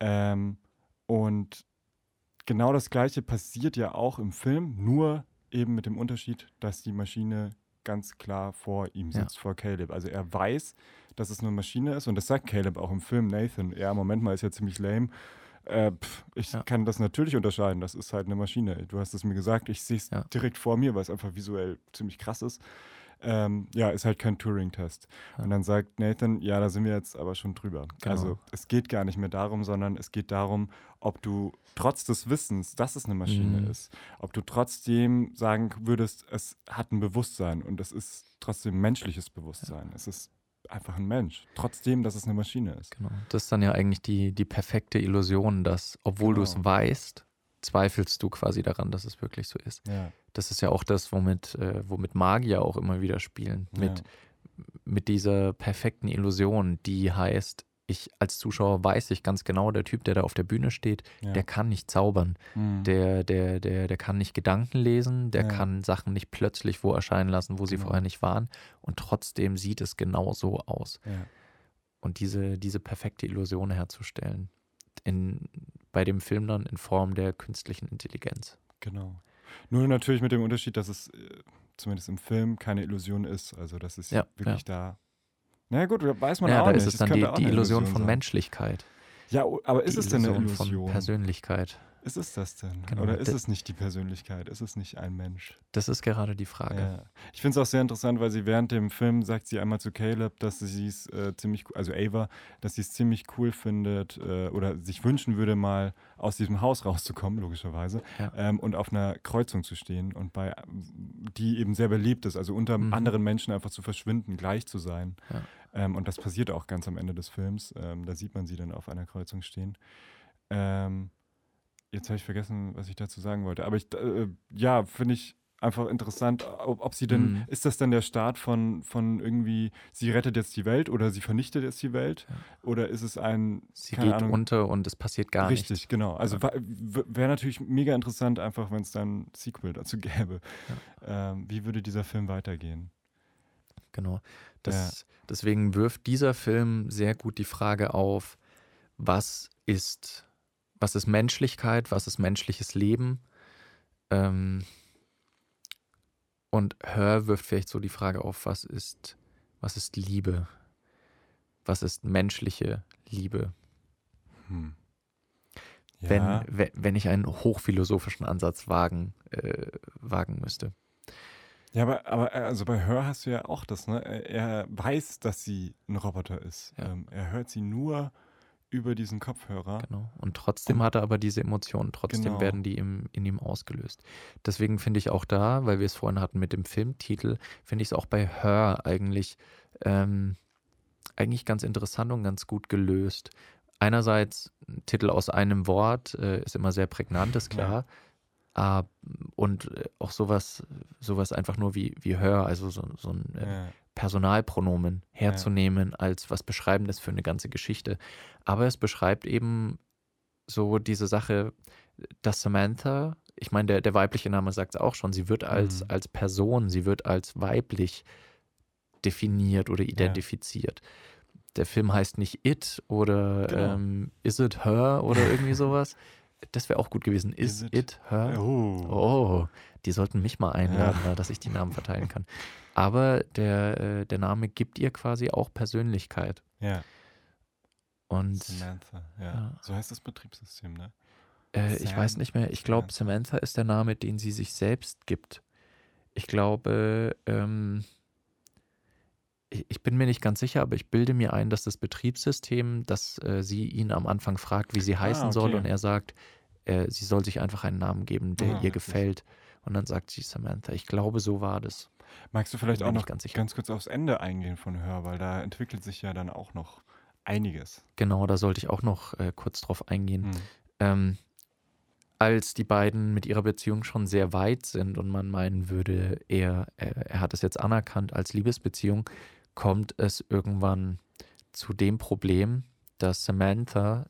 Ähm, und genau das Gleiche passiert ja auch im Film, nur eben mit dem Unterschied, dass die Maschine ganz klar vor ihm sitzt, ja. vor Caleb. Also er weiß, dass es eine Maschine ist und das sagt Caleb auch im Film Nathan. Ja, Moment mal, ist ja ziemlich lame. Äh, pff, ich ja. kann das natürlich unterscheiden. Das ist halt eine Maschine. Du hast es mir gesagt. Ich sehe es ja. direkt vor mir, weil es einfach visuell ziemlich krass ist. Ähm, ja, ist halt kein Turing-Test. Ja. Und dann sagt Nathan, ja, da sind wir jetzt aber schon drüber. Genau. Also es geht gar nicht mehr darum, sondern es geht darum, ob du trotz des Wissens, dass es eine Maschine mhm. ist, ob du trotzdem sagen würdest, es hat ein Bewusstsein und es ist trotzdem menschliches Bewusstsein. Ja. Es ist einfach ein Mensch, trotzdem, dass es eine Maschine ist.
Genau. Das ist dann ja eigentlich die, die perfekte Illusion, dass, obwohl genau. du es weißt, zweifelst du quasi daran, dass es wirklich so ist.
Ja.
Das ist ja auch das, womit, äh, womit Magier auch immer wieder spielen. Mit, ja. mit dieser perfekten Illusion, die heißt, ich als Zuschauer weiß ich ganz genau, der Typ, der da auf der Bühne steht, ja. der kann nicht zaubern. Mhm. Der, der, der, der kann nicht Gedanken lesen, der ja. kann Sachen nicht plötzlich wo erscheinen lassen, wo sie genau. vorher nicht waren. Und trotzdem sieht es genau so aus.
Ja.
Und diese, diese perfekte Illusion herzustellen. In, bei dem Film dann in Form der künstlichen Intelligenz.
Genau. Nur natürlich mit dem Unterschied, dass es äh, zumindest im Film keine Illusion ist. Also, dass es wirklich da na gut, weiß man
ja,
auch
da
nicht.
ist es dann die, die Illusion, Illusion von Menschlichkeit.
Ja, aber ist die es denn eine Illusion?
Von Persönlichkeit.
Ist es das denn? Genau. Oder ist es nicht die Persönlichkeit? Ist es nicht ein Mensch?
Das ist gerade die Frage.
Ja. Ich finde es auch sehr interessant, weil sie während dem Film sagt sie einmal zu Caleb, dass sie es äh, ziemlich, also Ava, dass sie es ziemlich cool findet äh, oder sich wünschen würde, mal aus diesem Haus rauszukommen, logischerweise, ja. ähm, und auf einer Kreuzung zu stehen und bei die eben sehr beliebt ist, also unter mhm. anderen Menschen einfach zu verschwinden, gleich zu sein. Ja. Ähm, und das passiert auch ganz am Ende des Films. Ähm, da sieht man sie dann auf einer Kreuzung stehen. Ähm, Jetzt habe ich vergessen, was ich dazu sagen wollte. Aber ich, äh, ja, finde ich einfach interessant, ob, ob sie denn, mhm. ist das dann der Start von, von irgendwie, sie rettet jetzt die Welt oder sie vernichtet jetzt die Welt? Ja. Oder ist es ein.
Sie geht Ahnung, unter und es passiert gar
richtig,
nichts.
Richtig, genau. Also ja. wäre natürlich mega interessant, einfach, wenn es dann ein Sequel dazu gäbe. Ja. Ähm, wie würde dieser Film weitergehen?
Genau. Das, deswegen wirft dieser Film sehr gut die Frage auf, was ist was ist Menschlichkeit, was ist menschliches Leben. Ähm, und Hör wirft vielleicht so die Frage auf, was ist, was ist Liebe? Was ist menschliche Liebe? Hm. Ja. Wenn, wenn ich einen hochphilosophischen Ansatz wagen, äh, wagen müsste.
Ja, aber, aber also bei Hör hast du ja auch das, ne? Er weiß, dass sie ein Roboter ist. Ja. Ähm, er hört sie nur über diesen Kopfhörer.
Genau. Und trotzdem und, hat er aber diese Emotionen, trotzdem genau. werden die im, in ihm ausgelöst. Deswegen finde ich auch da, weil wir es vorhin hatten mit dem Filmtitel, finde ich es auch bei Her eigentlich, ähm, eigentlich ganz interessant und ganz gut gelöst. Einerseits, Titel aus einem Wort äh, ist immer sehr prägnant, ist klar. Ja. Uh, und äh, auch sowas, sowas einfach nur wie, wie Hör, also so, so ein äh, ja. Personalpronomen herzunehmen ja. als was Beschreibendes für eine ganze Geschichte. Aber es beschreibt eben so diese Sache, dass Samantha, ich meine, der, der weibliche Name sagt es auch schon, sie wird als, mhm. als Person, sie wird als weiblich definiert oder identifiziert. Ja. Der Film heißt nicht It oder genau. ähm, Is It Her oder irgendwie sowas. Das wäre auch gut gewesen. Is, Is it, it, Her? Oh. oh. Die sollten mich mal einladen, ja. dass ich die Namen verteilen kann. Aber der, äh, der Name gibt ihr quasi auch Persönlichkeit.
Ja.
Und,
Samantha, ja. ja. So heißt das Betriebssystem, ne?
Äh, ich weiß nicht mehr. Ich glaube, Samantha ist der Name, den sie sich selbst gibt. Ich glaube, ähm, ich bin mir nicht ganz sicher, aber ich bilde mir ein, dass das Betriebssystem, dass äh, sie ihn am Anfang fragt, wie sie heißen ah, okay. soll, und er sagt, äh, sie soll sich einfach einen Namen geben, der ah, ihr gefällt. Und dann sagt sie Samantha. Ich glaube, so war das.
Magst du vielleicht auch noch ganz, ganz, kurz aufs Ende eingehen von Hör, weil da entwickelt sich ja dann auch noch einiges.
Genau, da sollte ich auch noch äh, kurz drauf eingehen. Hm. Ähm, als die beiden mit ihrer Beziehung schon sehr weit sind und man meinen würde, er, er, er hat es jetzt anerkannt als Liebesbeziehung, kommt es irgendwann zu dem Problem, dass Samantha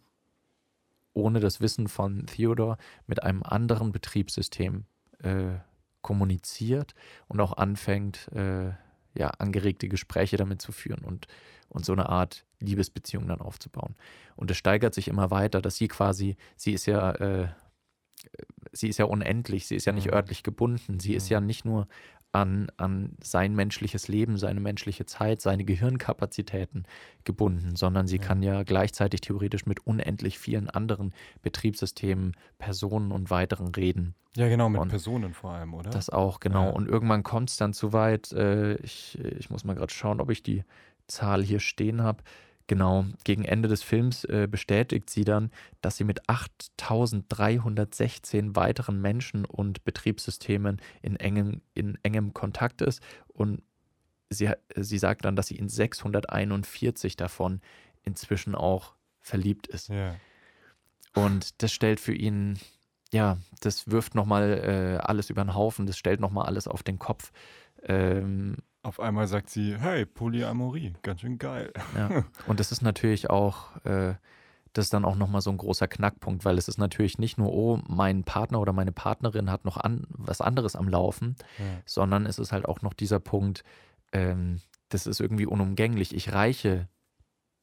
ohne das Wissen von Theodore mit einem anderen Betriebssystem äh, kommuniziert und auch anfängt, äh, ja, angeregte Gespräche damit zu führen und, und so eine Art Liebesbeziehung dann aufzubauen. Und es steigert sich immer weiter, dass sie quasi, sie ist ja äh, sie ist ja unendlich, sie ist ja nicht mhm. örtlich gebunden, sie ist ja mhm. nicht nur an, an sein menschliches Leben, seine menschliche Zeit, seine Gehirnkapazitäten gebunden, sondern sie ja. kann ja gleichzeitig theoretisch mit unendlich vielen anderen Betriebssystemen, Personen und weiteren reden.
Ja, genau, mit und Personen vor allem, oder?
Das auch, genau. Ja. Und irgendwann kommt es dann zu weit, äh, ich, ich muss mal gerade schauen, ob ich die Zahl hier stehen habe. Genau, gegen Ende des Films äh, bestätigt sie dann, dass sie mit 8316 weiteren Menschen und Betriebssystemen in engem, in engem Kontakt ist und sie, sie sagt dann, dass sie in 641 davon inzwischen auch verliebt ist.
Ja.
Und das stellt für ihn, ja, das wirft nochmal äh, alles über den Haufen, das stellt nochmal alles auf den Kopf. Ähm,
auf einmal sagt sie, hey, Polyamorie, ganz schön geil.
Ja. Und das ist natürlich auch, äh, das ist dann auch nochmal so ein großer Knackpunkt, weil es ist natürlich nicht nur, oh, mein Partner oder meine Partnerin hat noch an, was anderes am Laufen, ja. sondern es ist halt auch noch dieser Punkt, ähm, das ist irgendwie unumgänglich. Ich reiche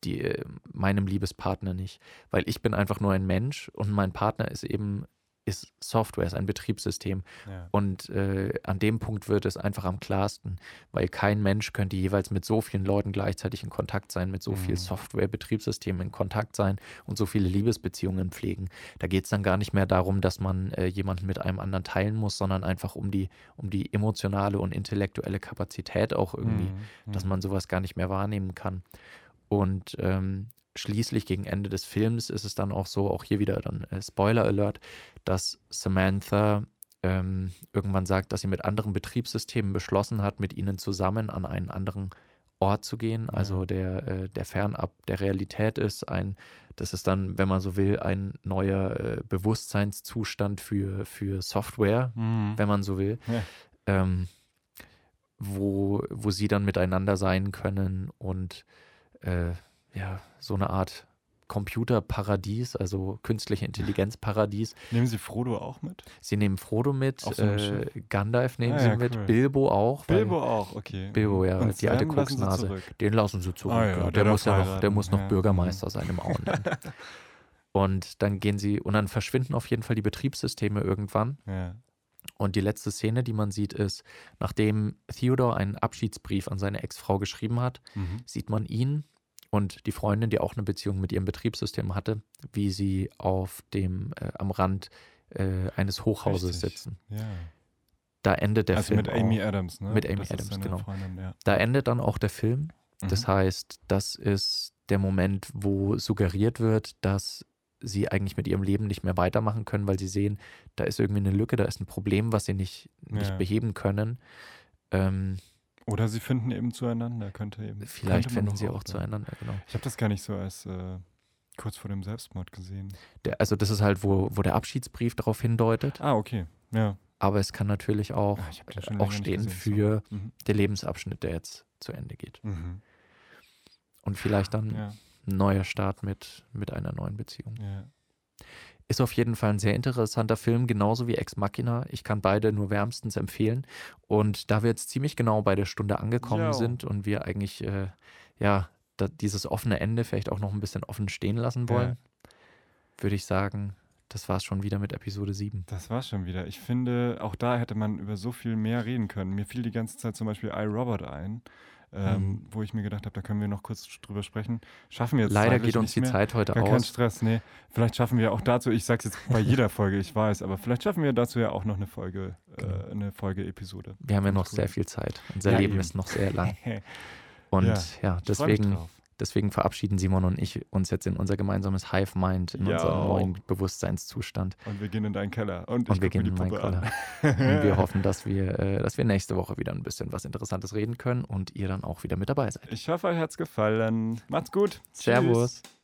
die, äh, meinem Liebespartner nicht, weil ich bin einfach nur ein Mensch und mein Partner ist eben ist Software, ist ein Betriebssystem. Ja. Und äh, an dem Punkt wird es einfach am klarsten, weil kein Mensch könnte jeweils mit so vielen Leuten gleichzeitig in Kontakt sein, mit so mhm. viel Software-Betriebssystemen in Kontakt sein und so viele Liebesbeziehungen pflegen. Da geht es dann gar nicht mehr darum, dass man äh, jemanden mit einem anderen teilen muss, sondern einfach um die, um die emotionale und intellektuelle Kapazität auch irgendwie, mhm. dass mhm. man sowas gar nicht mehr wahrnehmen kann. Und ähm, schließlich gegen Ende des Films ist es dann auch so, auch hier wieder dann äh, Spoiler Alert, dass Samantha ähm, irgendwann sagt, dass sie mit anderen Betriebssystemen beschlossen hat, mit ihnen zusammen an einen anderen Ort zu gehen, also der, äh, der fernab der Realität ist. Ein, das ist dann, wenn man so will, ein neuer äh, Bewusstseinszustand für, für Software, mhm. wenn man so will. Ja. Ähm, wo, wo sie dann miteinander sein können und äh, ja, so eine Art Computerparadies, also künstliche Intelligenzparadies.
Nehmen Sie Frodo auch mit?
Sie nehmen Frodo mit, so äh, Gandalf nehmen ah, Sie ja, mit, cool. Bilbo auch.
Bilbo auch, okay.
Bilbo, ja, Und die alte Koksnase. Den lassen Sie zurück. Ah, ja, der, der, muss ja noch, der muss noch. Bürgermeister sein im Auenland. und dann gehen sie, und dann verschwinden auf jeden Fall die Betriebssysteme irgendwann.
Ja.
Und die letzte Szene, die man sieht, ist, nachdem Theodor einen Abschiedsbrief an seine Ex-Frau geschrieben hat, mhm. sieht man ihn und die Freundin, die auch eine Beziehung mit ihrem Betriebssystem hatte, wie sie auf dem, äh, am Rand äh, eines Hochhauses Richtig. sitzen.
Ja.
Da endet der
also
Film.
mit Amy auch. Adams, ne?
Mit Amy das Adams, genau. Freundin, ja. Da endet dann auch der Film. Das mhm. heißt, das ist der Moment, wo suggeriert wird, dass sie eigentlich mit ihrem Leben nicht mehr weitermachen können, weil sie sehen, da ist irgendwie eine Lücke, da ist ein Problem, was sie nicht, nicht ja. beheben können. Ähm,
oder sie finden eben zueinander, könnte eben.
Vielleicht könnte finden sie auch, auch zueinander, genau.
Ich habe das gar nicht so als äh, kurz vor dem Selbstmord gesehen.
Der, also das ist halt, wo, wo der Abschiedsbrief darauf hindeutet.
Ah, okay. Ja.
Aber es kann natürlich auch, ah, auch stehen für so. mhm. den Lebensabschnitt, der jetzt zu Ende geht.
Mhm.
Und vielleicht dann ja. ein neuer Start mit, mit einer neuen Beziehung.
Ja.
Ist auf jeden Fall ein sehr interessanter Film, genauso wie Ex Machina. Ich kann beide nur wärmstens empfehlen. Und da wir jetzt ziemlich genau bei der Stunde angekommen ja. sind und wir eigentlich, äh, ja, dieses offene Ende vielleicht auch noch ein bisschen offen stehen lassen wollen, ja. würde ich sagen, das war es schon wieder mit Episode 7.
Das war schon wieder. Ich finde, auch da hätte man über so viel mehr reden können. Mir fiel die ganze Zeit zum Beispiel iRobot ein ähm, mhm. wo ich mir gedacht habe, da können wir noch kurz drüber sprechen. Schaffen wir jetzt
Leider geht uns die
mehr.
Zeit heute
Gar
aus.
Kein Stress, nee. Vielleicht schaffen wir auch dazu, ich sage es jetzt bei jeder Folge, ich weiß, aber vielleicht schaffen wir dazu ja auch noch eine Folge, äh, genau. eine Folge-Episode.
Wir haben ja noch sehr viel Zeit. Unser ja, Leben eben. ist noch sehr lang. Und ja, ja deswegen Deswegen verabschieden Simon und ich uns jetzt in unser gemeinsames Hive Mind, in ja. unseren neuen Bewusstseinszustand.
Und wir gehen in deinen Keller. Und,
und wir gehen in meinen Keller. und wir hoffen, dass wir, äh, dass wir nächste Woche wieder ein bisschen was Interessantes reden können und ihr dann auch wieder mit dabei seid.
Ich hoffe, euch hat es gefallen. Macht's gut.
Servus. Tschüss.